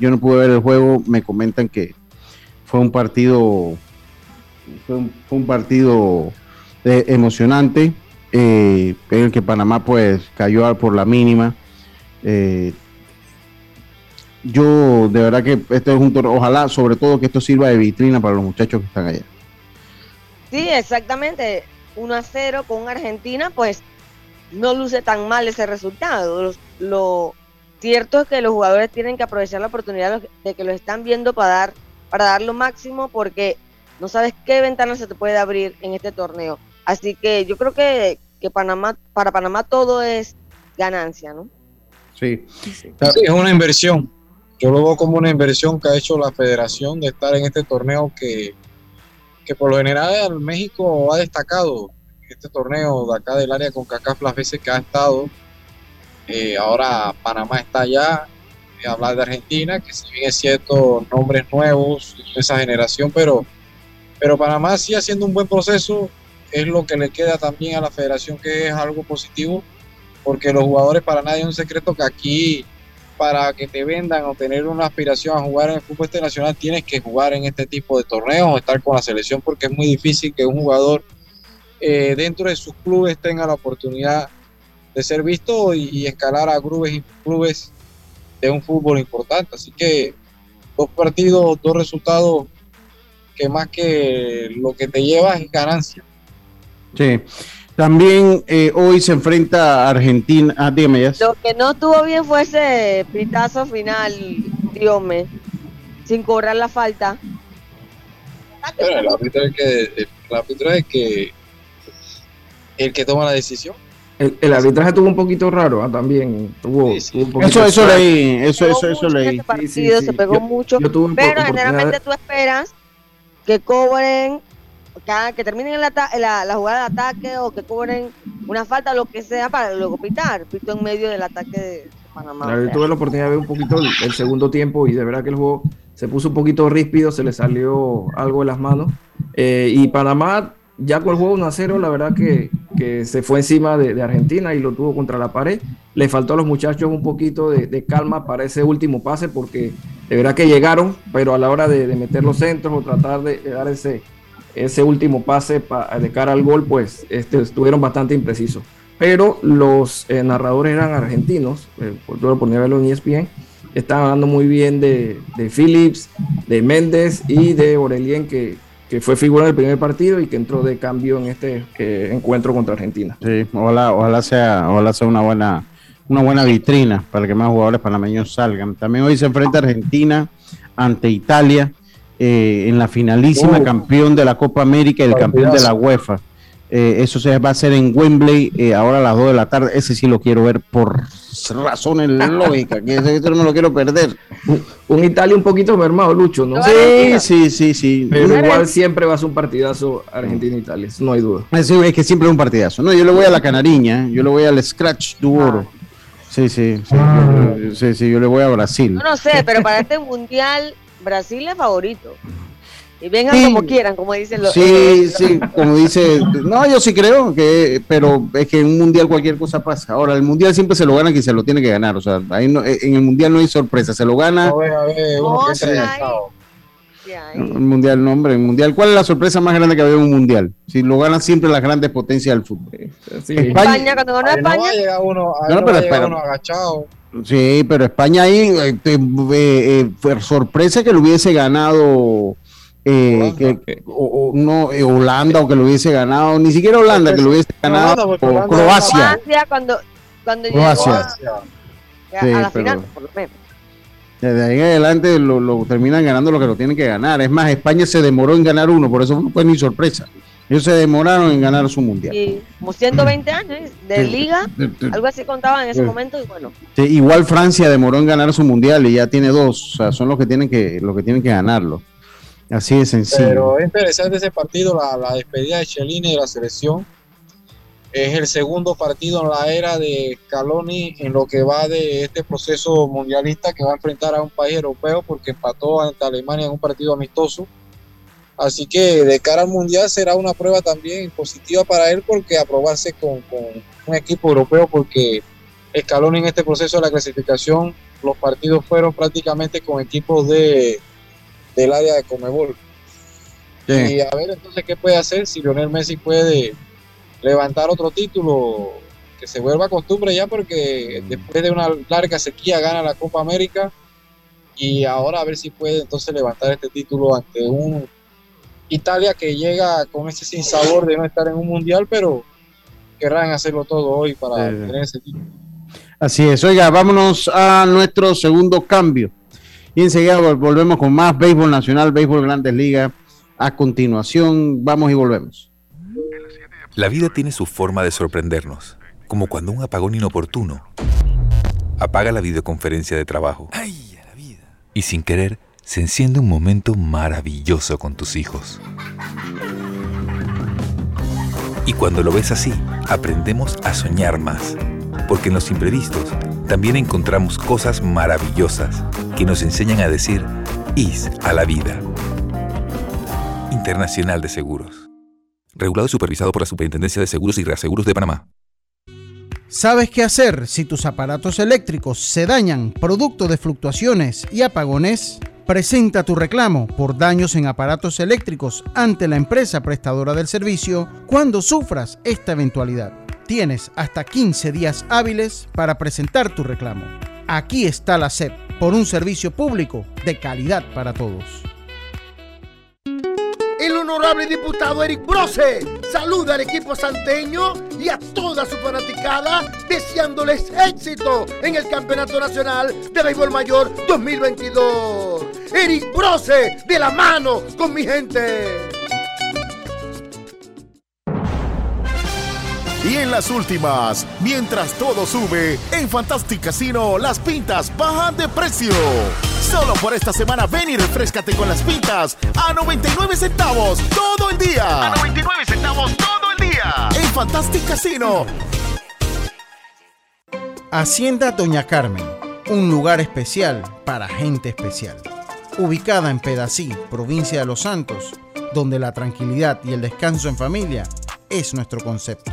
Speaker 4: yo no pude ver el juego. Me comentan que fue un partido. Fue un, partido emocionante. en el que Panamá pues cayó por la mínima yo de verdad que este es un torneo, ojalá sobre todo que esto sirva de vitrina para los muchachos que están allá.
Speaker 5: Sí, exactamente. 1 a 0 con Argentina, pues no luce tan mal ese resultado. Lo, cierto es que los jugadores tienen que aprovechar la oportunidad de que lo están viendo para dar, para dar lo máximo porque no sabes qué ventana se te puede abrir en este torneo. Así que yo creo que, que Panamá, para Panamá todo es ganancia, ¿no?
Speaker 4: Sí.
Speaker 13: sí es una inversión yo lo veo como una inversión que ha hecho la federación de estar en este torneo que, que por lo general México ha destacado este torneo de acá del área con CACAF las veces que ha estado. Eh, ahora Panamá está allá, eh, hablar de Argentina, que si bien es cierto, nombres nuevos, esa generación, pero, pero Panamá sigue haciendo un buen proceso, es lo que le queda también a la federación que es algo positivo, porque los jugadores para nadie es un secreto que aquí para que te vendan o tener una aspiración a jugar en el fútbol internacional, tienes que jugar en este tipo de torneos o estar con la selección porque es muy difícil que un jugador eh, dentro de sus clubes tenga la oportunidad de ser visto y, escalar a clubes, y clubes de un fútbol importante. Así que dos partidos, dos resultados que más que lo que te lleva es ganancia.
Speaker 4: Sí. También eh, hoy se enfrenta a Argentina. Ah, dígame ya.
Speaker 5: Lo que no estuvo bien fue ese pitazo final, Diome, sin cobrar la falta.
Speaker 13: el árbitro es que, el árbitro es que el que toma la decisión.
Speaker 6: El, arbitraje estuvo un poquito raro ¿ah? también. Tuvo,
Speaker 4: eso, eso leí. Eso, eso, eso leí.
Speaker 5: se pegó mucho. pero generalmente tú esperas que cobren que terminen la, la, jugada de ataque o que cobren una falta, lo que sea, para luego pitar. Pito en medio del ataque de Panamá.
Speaker 6: yo tuve la oportunidad de ver un poquito el, segundo tiempo y de verdad que el juego se puso un poquito ríspido, se le salió algo de las manos. Eh, y Panamá, ya con el juego 1 a 0, la verdad que, que se fue encima de, Argentina y lo tuvo contra la pared. Le faltó a los muchachos un poquito de, calma para ese último pase porque de verdad que llegaron, pero a la hora de, meter los centros o tratar de dar ese ese último pase de cara al gol, pues este, estuvieron bastante imprecisos. Pero los eh, narradores eran argentinos, eh, por todo ponía verlo en ESPN, estaban hablando muy bien de, de Phillips, de Méndez y de Orelien, que, que fue figura en el primer partido y que entró de cambio en este eh, encuentro contra Argentina.
Speaker 4: Sí, ojalá, ojalá sea, ojalá sea una buena, una buena vitrina para que más jugadores panameños salgan. También hoy se enfrenta Argentina ante Italia eh, en la finalísima,
Speaker 13: Uh.
Speaker 4: campeón de la Copa América y el campeón de la UEFA. Eh, eso se va a hacer en Wembley eh, ahora a las 2 de la tarde. Ese sí lo quiero ver por razones lógicas, que ese ese no me lo quiero perder.
Speaker 6: Un Italia un poquito mermado, Lucho, ¿no?
Speaker 4: Sí, sí, sí, sí.
Speaker 6: Pero igual siempre va a ser un partidazo Argentina-Italia, no hay duda.
Speaker 4: Es, es que siempre es un partidazo. No, yo le voy a la canariña, yo le voy al Scratch du Oro. Sí, sí, sí, sí, sí, yo le voy a Brasil.
Speaker 5: Yo no sé, pero para este mundial, Brasil es favorito. Y vengan
Speaker 4: Sí.
Speaker 5: como quieran, como dicen los.
Speaker 4: Sí, sí, como dice, no, yo sí creo que, pero es que en un mundial cualquier cosa pasa. Ahora, el mundial siempre se lo gana quien se lo tiene que ganar, o sea, ahí no, en el mundial no hay sorpresa, se lo gana.
Speaker 13: A ver, a ver, uno que el
Speaker 4: mundial, no, hombre, el mundial. ¿Cuál es la sorpresa más grande que había en un mundial? Si lo ganan siempre las grandes potencias del fútbol.
Speaker 5: España, cuando ganó
Speaker 13: no
Speaker 5: España.
Speaker 13: uno, ahí
Speaker 4: No,
Speaker 13: no,
Speaker 4: pero
Speaker 13: agachado.
Speaker 4: Sí, pero España ahí eh, eh, eh, fue sorpresa que lo hubiese ganado eh, que- o, o no eh, Holanda o que lo hubiese ganado, ni siquiera Holanda que lo hubiese ganado o Croacia.
Speaker 5: Croacia, cuando, cuando
Speaker 4: Croacia.
Speaker 5: llegó a,
Speaker 4: Sí,
Speaker 5: a la
Speaker 4: pero-
Speaker 5: final, por lo menos.
Speaker 4: Desde ahí en adelante lo, lo terminan ganando lo que lo tienen que ganar. Es más, España se demoró en ganar uno, por eso no fue ni sorpresa. Ellos se demoraron en ganar su mundial.
Speaker 5: Y como 120 años de
Speaker 4: Sí.
Speaker 5: liga, algo así contaban en ese momento. Y bueno,
Speaker 4: Sí, igual Francia demoró en ganar su mundial y ya tiene dos, o sea, son los que tienen que, los que tienen que ganarlo. Así de sencillo.
Speaker 13: Pero es interesante ese partido, la, la despedida de Chelini de la selección. Es el segundo partido en la era de Scaloni en lo que va de este proceso mundialista que va a enfrentar a un país europeo porque empató ante Alemania en un partido amistoso. Así que de cara al mundial será una prueba también positiva para él porque aprobarse con, con un equipo europeo porque Scaloni en este proceso de la clasificación los partidos fueron prácticamente con equipos de del área de Comebol. Y a ver entonces qué puede hacer si Lionel Messi puede levantar otro título que se vuelva costumbre ya porque después de una larga sequía gana la Copa América y ahora a ver si puede entonces levantar este título ante un Italia que llega con ese sinsabor de no estar en un mundial pero querrán hacerlo todo hoy para
Speaker 4: Sí.
Speaker 13: tener ese título.
Speaker 4: Así es. Oiga, vámonos a nuestro segundo cambio. Y enseguida vol- volvemos con más béisbol nacional, béisbol grandes ligas. A continuación, vamos y volvemos.
Speaker 10: La vida tiene su forma de sorprendernos, como cuando un apagón inoportuno apaga la videoconferencia de trabajo. Y sin querer, se enciende un momento maravilloso con tus hijos. Y cuando lo ves así, aprendemos a soñar más, porque en los imprevistos también encontramos cosas maravillosas que nos enseñan a decir IS a la vida. Internacional de Seguros. Regulado y supervisado por la Superintendencia de Seguros y Reaseguros de Panamá.
Speaker 11: ¿Sabes qué hacer si tus aparatos eléctricos se dañan producto de fluctuaciones y apagones? Presenta tu reclamo por daños en aparatos eléctricos ante la empresa prestadora del servicio cuando sufras esta eventualidad. Tienes hasta 15 días hábiles para presentar tu reclamo. Aquí está la SEP por un servicio público de calidad para todos.
Speaker 12: Honorable diputado Eric Brose saluda al equipo santeño y a toda su fanaticada deseándoles éxito en el Campeonato Nacional de Béisbol Mayor 2022. Eric Brose de la mano con mi gente.
Speaker 8: Y en las últimas, mientras todo sube, en Fantastic Casino las pintas bajan de precio. Solo por esta semana ven y refrescate con las pintas a 99 centavos todo el día.
Speaker 9: A 99 centavos todo el día.
Speaker 8: En Fantastic Casino.
Speaker 11: Hacienda Doña Carmen, un lugar especial para gente especial. Ubicada en Pedací, provincia de Los Santos, donde la tranquilidad y el descanso en familia es nuestro concepto.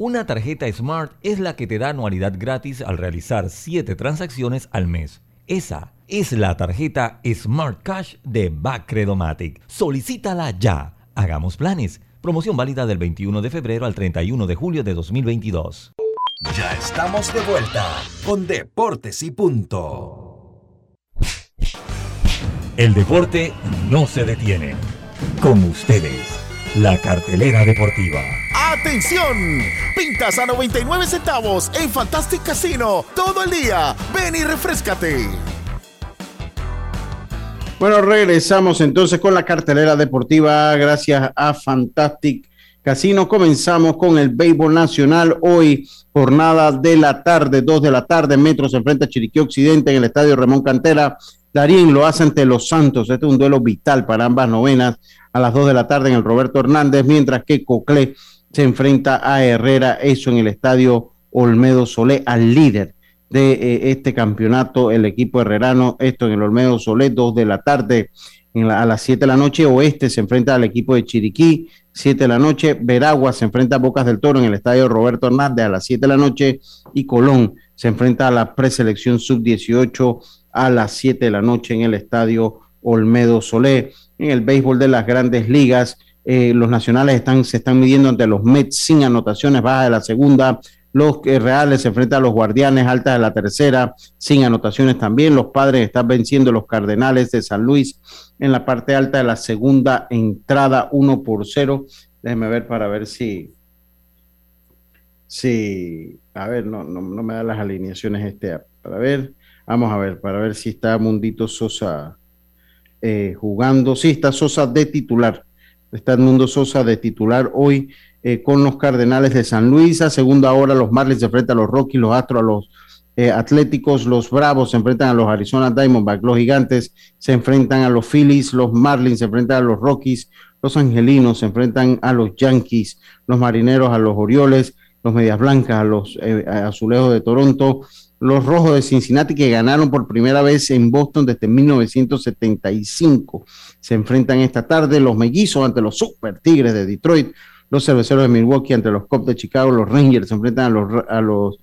Speaker 2: Una tarjeta Smart es la que te da anualidad gratis al realizar 7 transacciones al mes. Esa es la tarjeta Smart Cash de Bacredomatic. Solicítala ya. Hagamos planes. Promoción válida del 21 de febrero al 31 de julio de 2022.
Speaker 1: Ya estamos de vuelta con Deportes y Punto.
Speaker 2: El deporte no se detiene. Con ustedes, la cartelera deportiva.
Speaker 8: ¡Atención! Pintas a 99 centavos en Fantastic Casino todo el día. Ven y refrescate.
Speaker 4: Bueno, regresamos entonces con la cartelera deportiva gracias a Fantastic Casino. Comenzamos con el béisbol nacional. Hoy, jornada de la tarde, 2 de la tarde, Metro se enfrenta a Chiriquí Occidente en el estadio Ramón Cantera. Darín lo hace ante los Santos. Este es un duelo vital para ambas novenas a las 2 de la tarde en el Roberto Hernández, mientras que Coclé se enfrenta a Herrera, eso en el estadio Olmedo Solé, al líder de eh, este campeonato, el equipo herrerano, esto en el Olmedo Solé, 2 de la tarde, a las 7 de la noche, Oeste se enfrenta al equipo de Chiriquí, 7 de la noche, Veragua se enfrenta a Bocas del Toro en el estadio Roberto Hernández a las 7 de la noche y Colón se enfrenta a la preselección sub-18 a las 7 de la noche en el estadio Olmedo Solé. En el béisbol de las grandes ligas, eh, los nacionales se están midiendo ante los Mets sin anotaciones bajas de la segunda. Los eh, Reales se enfrentan a los Guardianes altas de la tercera, sin anotaciones también. Los Padres están venciendo los Cardenales de San Luis en la parte alta de la segunda entrada, 1 por 0. Déjenme ver para ver si. Si. A ver, no, no, no me da las alineaciones este. Para ver. Vamos a ver, para ver si está Mundito Sosa eh, jugando. Sí, está Sosa de titular. Está Mundo Sosa de titular hoy eh, con los Cardenales de San Luis. A segunda hora, los Marlins se enfrentan a los Rockies, los Astros a los eh, Atléticos, los Bravos se enfrentan a los Arizona Diamondbacks, los Gigantes se enfrentan a los Phillies, los Marlins se enfrentan a los Rockies, los Angelinos se enfrentan a los Yankees, los Marineros a los Orioles, los Medias Blancas a los Azulejos de Toronto los Rojos de Cincinnati que ganaron por primera vez en Boston desde 1975. Se enfrentan esta tarde los Mellizos ante los Super Tigres de Detroit, los Cerveceros de Milwaukee ante los Cubs de Chicago, los Rangers se enfrentan a los, a los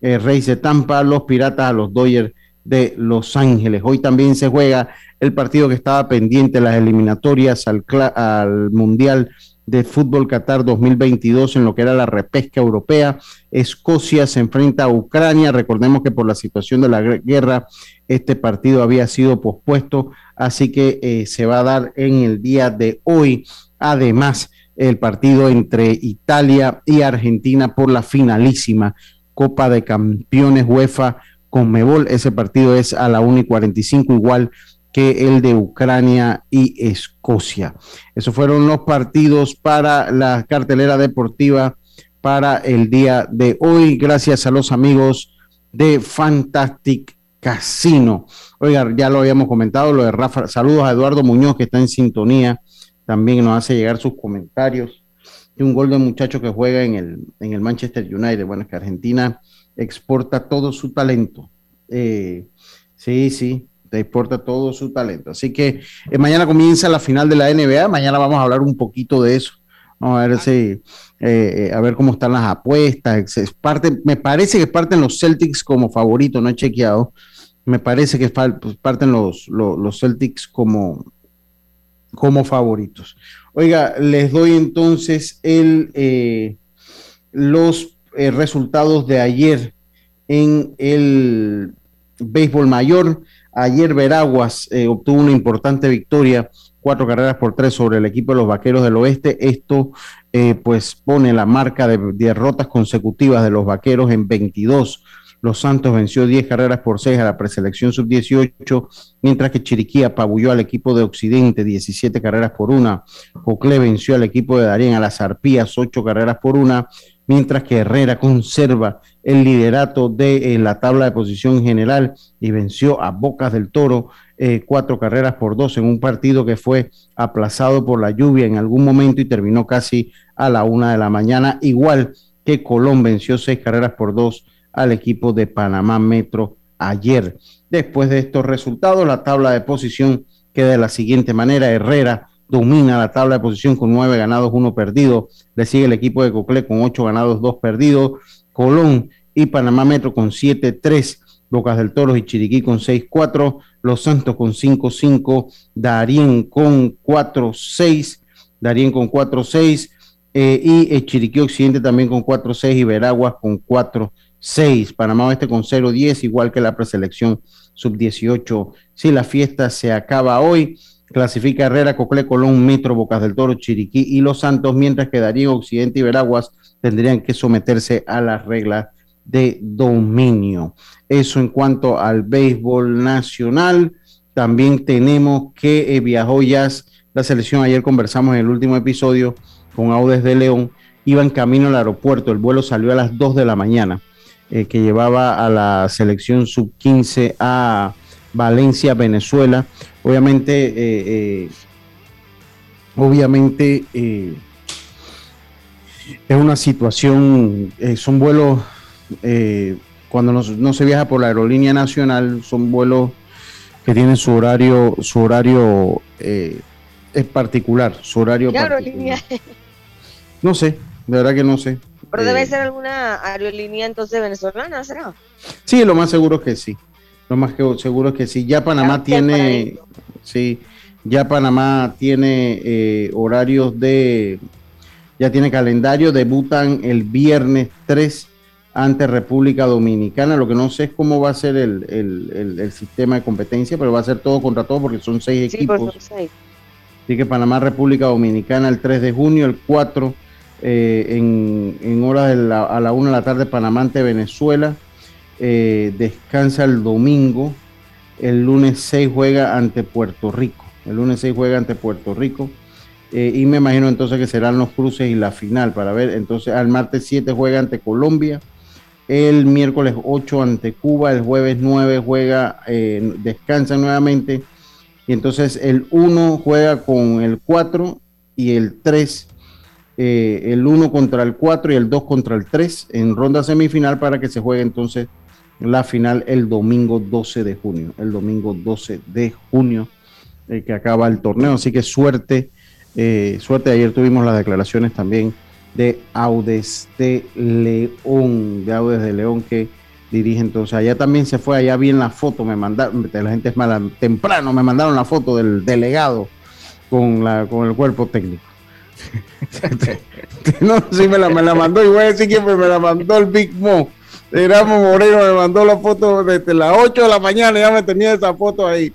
Speaker 4: eh, Reyes de Tampa, los Piratas a los Dodgers de Los Ángeles. Hoy también se juega el partido que estaba pendiente, las eliminatorias al, al Mundial de Fútbol Qatar 2022 en lo que era la repesca europea. Escocia se enfrenta a Ucrania. Recordemos que por la situación de la guerra este partido había sido pospuesto, así que eh, se va a dar en el día de hoy. Además, el partido entre Italia y Argentina por la finalísima Copa de Campeones UEFA con Mebol. Ese partido es a la 1 y 45, igual que el de Ucrania y Escocia. Esos fueron los partidos para la cartelera deportiva para el día de hoy, gracias a los amigos de Fantastic Casino. Oiga, ya lo habíamos comentado, lo de Rafa. Saludos a Eduardo Muñoz, que está en sintonía, también nos hace llegar sus comentarios. Y un gol de muchacho que juega en el, en el Manchester United. Bueno, es que Argentina exporta todo su talento. Eh, sí, sí, exporta todo su talento. Así que eh, mañana comienza la final de la NBA. Mañana vamos a hablar un poquito de eso. Vamos a ver si, eh, eh, a ver cómo están las apuestas. Es parte, me parece que parten los Celtics como favoritos, no he chequeado. Me parece que pues, parten los, los, Celtics como, como favoritos. Oiga, les doy entonces el, los resultados de ayer en el béisbol mayor. Ayer Veraguas eh, obtuvo una importante victoria, cuatro carreras por tres sobre el equipo de los Vaqueros del Oeste. Esto eh, pues pone la marca de derrotas consecutivas de los Vaqueros en 22. Los Santos venció 10 carreras por 6 a la preselección sub-18, mientras que Chiriquí apabulló al equipo de Occidente 17 carreras por una. Joclé venció al equipo de Darien a las Arpías 8 carreras por una, mientras que Herrera conserva el liderato de eh, la tabla de posición general y venció a Bocas del Toro eh, cuatro carreras por dos en un partido que fue aplazado por la lluvia en algún momento y terminó casi a la una de la mañana, igual que Colón venció seis carreras por dos al equipo de Panamá Metro ayer. Después de estos resultados, la tabla de posición queda de la siguiente manera. Herrera domina la tabla de posición con nueve ganados, uno perdido. Le sigue el equipo de Coclé con ocho ganados, dos perdidos. Colón y Panamá Metro con 7-3. Bocas del Toro y Chiriquí con 6-4. Los Santos con 5-5. Darien con 4-6. Darien con 4-6. Eh, y Chiriquí Occidente también con 4-6 y Veraguas con 4-6. Panamá Oeste con 0-10, igual que la preselección sub-18. Si la fiesta se acaba hoy, clasifica Herrera, Coclé, Colón, Metro, Bocas del Toro, Chiriquí y Los Santos, mientras que Darío, Occidente y Veraguas tendrían que someterse a las reglas de dominio. Eso en cuanto al béisbol nacional. También tenemos que eh, viajó ya la selección. Ayer conversamos en el último episodio con Audes de León. Iban camino al aeropuerto. El vuelo salió a las 2 de la mañana, eh, que llevaba a la selección sub-15 a Valencia, Venezuela. Obviamente, eh, eh, obviamente es una situación, son vuelos, cuando no, se viaja por la aerolínea nacional, son vuelos que tienen su horario, su horario es particular, su horario particular. No sé, de verdad que no sé.
Speaker 5: Pero debe ser alguna aerolínea entonces venezolana, ¿será?
Speaker 4: Sí, lo más seguro es que sí. Lo más que seguro es que sí. Ya Panamá tiene, sí, ya Panamá tiene eh, horarios de, ya tiene calendario, debutan el viernes 3 ante República Dominicana. Lo que no sé es cómo va a ser el, sistema de competencia, pero va a ser todo contra todo porque son seis equipos. Pues son seis. Así que Panamá, República Dominicana el 3 de junio, el 4 eh, en, en, horas a la 1 de la tarde Panamá ante Venezuela. Eh, descansa el domingo. El lunes 6 juega ante Puerto Rico. El lunes 6 juega ante Puerto Rico. Eh, y me imagino entonces que serán los cruces y la final para ver. Entonces al martes 7 juega ante Colombia. El miércoles 8 ante Cuba. El jueves 9 juega, eh, descansa nuevamente. Y entonces el 1 juega con el 4 y el 3 el 1 contra el 4 y el 2 contra el 3 en ronda semifinal para que se juegue entonces la final el domingo 12 de junio, el domingo 12 de junio eh, que acaba el torneo. Así que suerte, eh, suerte. Ayer tuvimos las declaraciones también de Audes de León, de Audes de León que dirige entonces. Allá también se fue, allá vi la foto, me mandaron, la gente es mala, temprano me mandaron la foto del delegado con, la, con el cuerpo técnico. no, sí me la, me la mandó y voy a decir que me la mandó el Big Mo Ramos Moreno me mandó la foto desde las 8 de la mañana, ya me tenía esa foto ahí.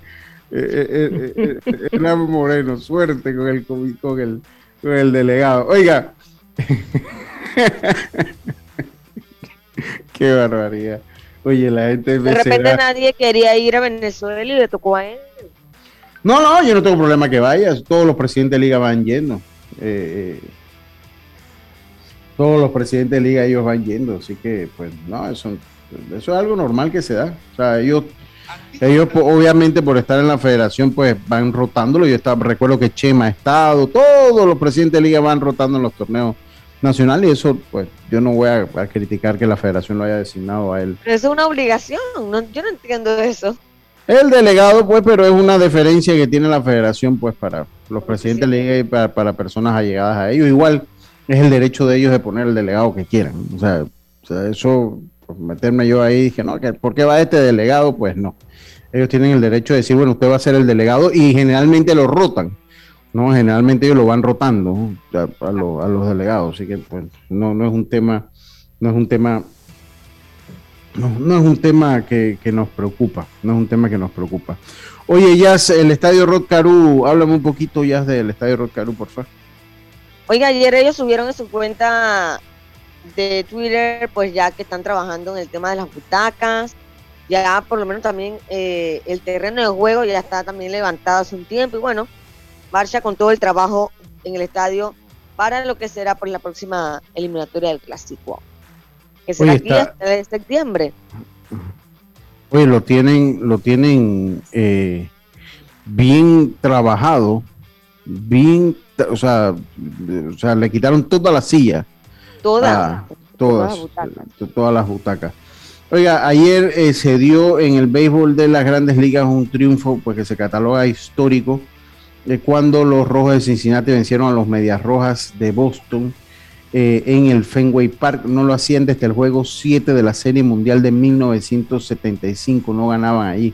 Speaker 4: Eh, eh, eh, Moreno, suerte con el, con el, con el delegado. Oiga, qué barbaridad. Oye, la gente...
Speaker 5: De repente nadie quería ir a Venezuela y le tocó a él.
Speaker 4: No, no, yo no tengo problema que vaya. Todos los presidentes de liga van yendo. Eh, todos los presidentes de liga ellos van yendo, así que pues no, eso, eso es algo normal que se da. O sea, ellos, ellos obviamente por estar en la federación pues van rotándolo. Yo estaba, recuerdo que Chema ha estado, todos los presidentes de liga van rotando en los torneos nacionales y eso pues yo no voy a, criticar que la federación lo haya designado a él.
Speaker 5: Pero eso es una obligación, yo no entiendo eso.
Speaker 4: El delegado, pues, pero es una deferencia que tiene la federación, pues, para los presidentes de liga y para, para personas allegadas a ellos. Igual, es el derecho de ellos de poner el delegado que quieran. O sea, eso, meterme yo ahí, dije, no, ¿por qué va este delegado? Pues no. Ellos tienen el derecho de decir, bueno, usted va a ser el delegado y generalmente lo rotan. ¿no? Generalmente ellos lo van rotando a, los delegados, así que pues no, no es un tema, no es un tema, no, es un tema que, nos preocupa, no es un tema que nos preocupa. Oye, ya el Estadio Rod Caru, háblame un poquito ya del Estadio Rod Caru, por favor.
Speaker 5: Oiga, ayer ellos subieron en su cuenta de Twitter, pues ya que están trabajando en el tema de las butacas, ya por lo menos también eh, el terreno de juego ya está también levantado hace un tiempo. Y bueno, marcha con todo el trabajo en el estadio para lo que será por la próxima eliminatoria del Clásico, que será aquí hasta septiembre.
Speaker 4: Oye, lo tienen, lo tienen eh, bien trabajado, bien o sea, o sea, le quitaron todas las sillas.
Speaker 5: Todas.
Speaker 4: todas, todas las butacas. Oiga, ayer eh, se dio en el béisbol de las grandes ligas un triunfo pues, que se cataloga histórico eh, cuando los Rojos de Cincinnati vencieron a los Medias Rojas de Boston eh, en el Fenway Park. No lo hacían desde el juego 7 de la Serie Mundial de 1975. No ganaban allí.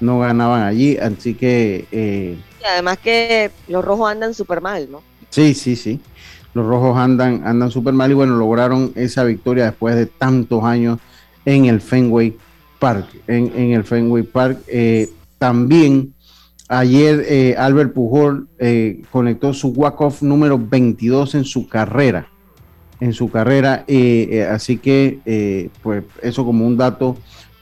Speaker 4: No ganaban allí. Así que.
Speaker 5: Eh, además que los rojos andan súper mal, ¿no?
Speaker 4: Sí, sí, sí. Los rojos andan, andan súper mal y bueno, lograron esa victoria después de tantos años en el Fenway Park. En, el Fenway Park. Eh, también ayer Albert Pujol conectó su walk-off número 22 en su carrera en su carrera. Eh, eh, así que, eh, pues, eso como un dato,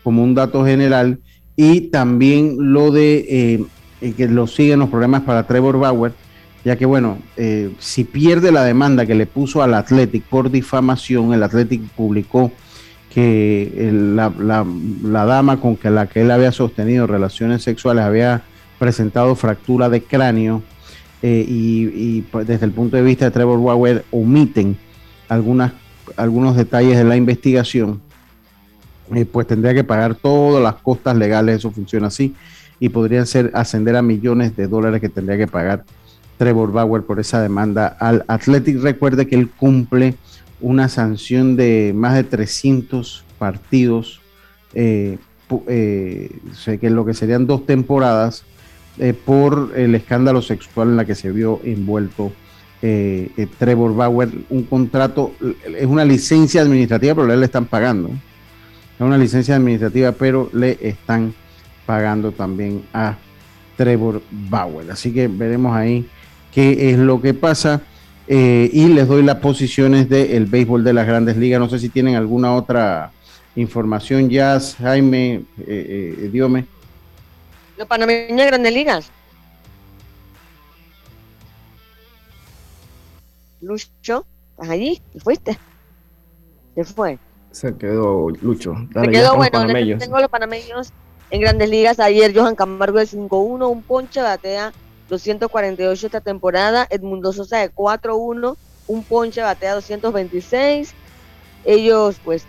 Speaker 4: como un dato general. Y también lo de que lo siguen los problemas para Trevor Bauer, ya que, bueno, si pierde la demanda que le puso al Athletic por difamación, el Athletic publicó que la, dama con la que él había sostenido relaciones sexuales había presentado fractura de cráneo y, pues, desde el punto de vista de Trevor Bauer omiten algunas, algunos detalles de la investigación, eh, pues tendría que pagar todas las costas legales, eso funciona así, y podrían ser ascender a millones de dólares que tendría que pagar Trevor Bauer por esa demanda al Athletic. Recuerde que él cumple una sanción de más de 300 partidos, eh, eh, que lo que serían dos temporadas, por el escándalo sexual en la que se vio envuelto eh, eh, Trevor Bauer un contrato, es una licencia administrativa, pero le están pagando. Es una licencia administrativa, pero le están pagando también a Trevor Bauer. Así que veremos ahí qué es lo que pasa. Eh, y les doy las posiciones del béisbol de las grandes ligas. No sé si tienen alguna otra información, Jazz, Jaime, eh, Diome.
Speaker 5: Los panameños de grandes ligas. Lucho, ¿estás allí? ¿Te fuiste? Se fue.
Speaker 6: Se quedó Lucho.
Speaker 5: se quedó, bueno, tengo los panameños en grandes ligas. Ayer Johan Camargo de 5-1, un ponche, batea 248 esta temporada. Edmundo Sosa de 4-1, un ponche, batea 226. Ellos, pues,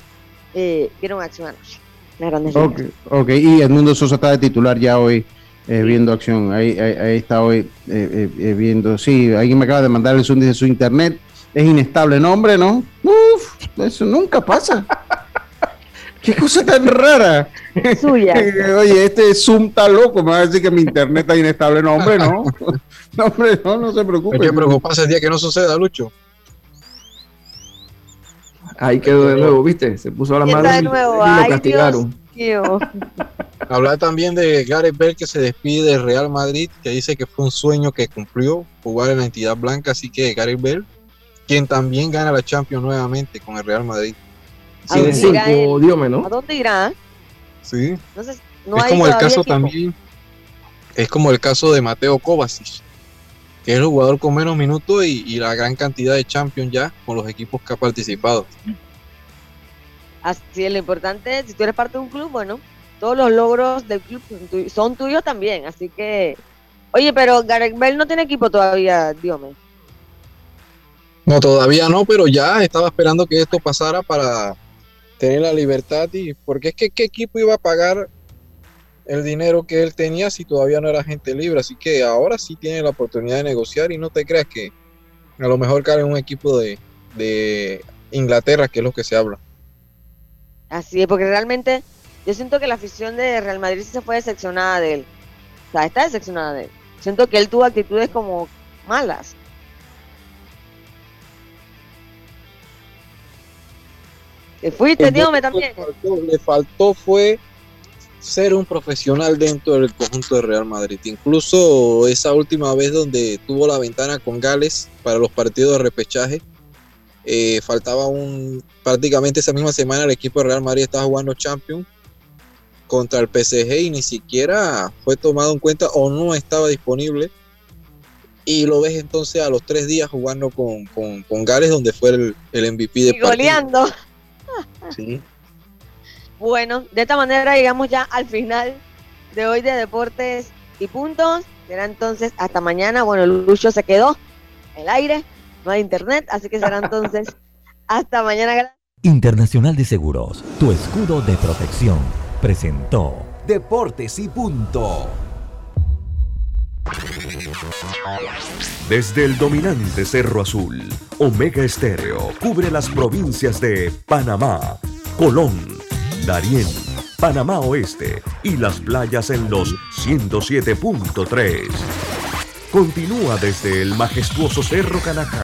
Speaker 5: eh, vieron acción anoche. Grandes
Speaker 4: okay, ok, y Edmundo Sosa está de titular ya hoy eh, viendo acción. Ahí, ahí, está hoy eh, eh, viendo. Sí, alguien me acaba de mandar el Zoom, dice su internet es inestable. nombre, ¿no? Uf, eso nunca pasa. Qué cosa tan rara.
Speaker 5: Suya.
Speaker 4: Oye, este Zoom está loco, me va a decir que mi internet está inestable. No, hombre, no. No, hombre, no, no se preocupe.
Speaker 13: ¿Qué preocuparse el día que no suceda, Lucho?
Speaker 6: Ahí quedó de nuevo, ¿viste? Se puso a la mano y, lo castigaron.
Speaker 13: Hablar también de Gareth Bale que se despide del Real Madrid, que dice que fue un sueño que cumplió jugar en la entidad blanca, así que Gareth Bale, quien también gana la Champions nuevamente con el Real Madrid.
Speaker 5: ¿A dónde irá?
Speaker 13: Sí. es como el caso también, es como el caso de Mateo Kovacic, que es el jugador con menos minutos y, y la gran cantidad de Champions ya con los equipos que ha participado.
Speaker 5: Así es, lo importante, si tú eres parte de un club, bueno, todos los logros del club son, tuyos también. Así que, oye, pero Gareth Bell no tiene equipo todavía, Diome.
Speaker 13: No, todavía no, pero ya estaba esperando que esto pasara para tener la libertad y porque es que qué equipo iba a pagar el dinero que él tenía si todavía no era gente libre, así que ahora sí tiene la oportunidad de negociar y no te creas que a lo mejor cae en un equipo de, de Inglaterra, que es lo que se habla.
Speaker 5: Así es, porque realmente yo siento que la afición de Real Madrid se fue decepcionada de él. O sea, está decepcionada de él. Siento que él tuvo actitudes como malas. Fuiste, también?
Speaker 13: Le faltó, le faltó fue ser un profesional dentro del conjunto de Real Madrid. Incluso esa última vez donde tuvo la ventana con Gales para los partidos de repechaje, eh, faltaba un prácticamente esa misma semana el equipo de Real Madrid estaba jugando Champions contra el PSG y ni siquiera fue tomado en cuenta o no estaba disponible. Y lo ves entonces a los tres días jugando con, con, Gales, donde fue el, el MVP de
Speaker 5: y goleando. Bueno, de esta manera llegamos ya al final de hoy de Deportes y Puntos. Será entonces hasta mañana. Bueno, Lucho se quedó en el aire no hay internet, así que será entonces hasta mañana.
Speaker 2: Internacional de Seguros, tu escudo de protección, presentó
Speaker 1: Deportes y punto.
Speaker 14: Desde el dominante Cerro Azul, Omega Estéreo cubre las provincias de Panamá, Colón, Darién, Panamá Oeste y las playas en los 107.3. Continúa desde el majestuoso Cerro Canajá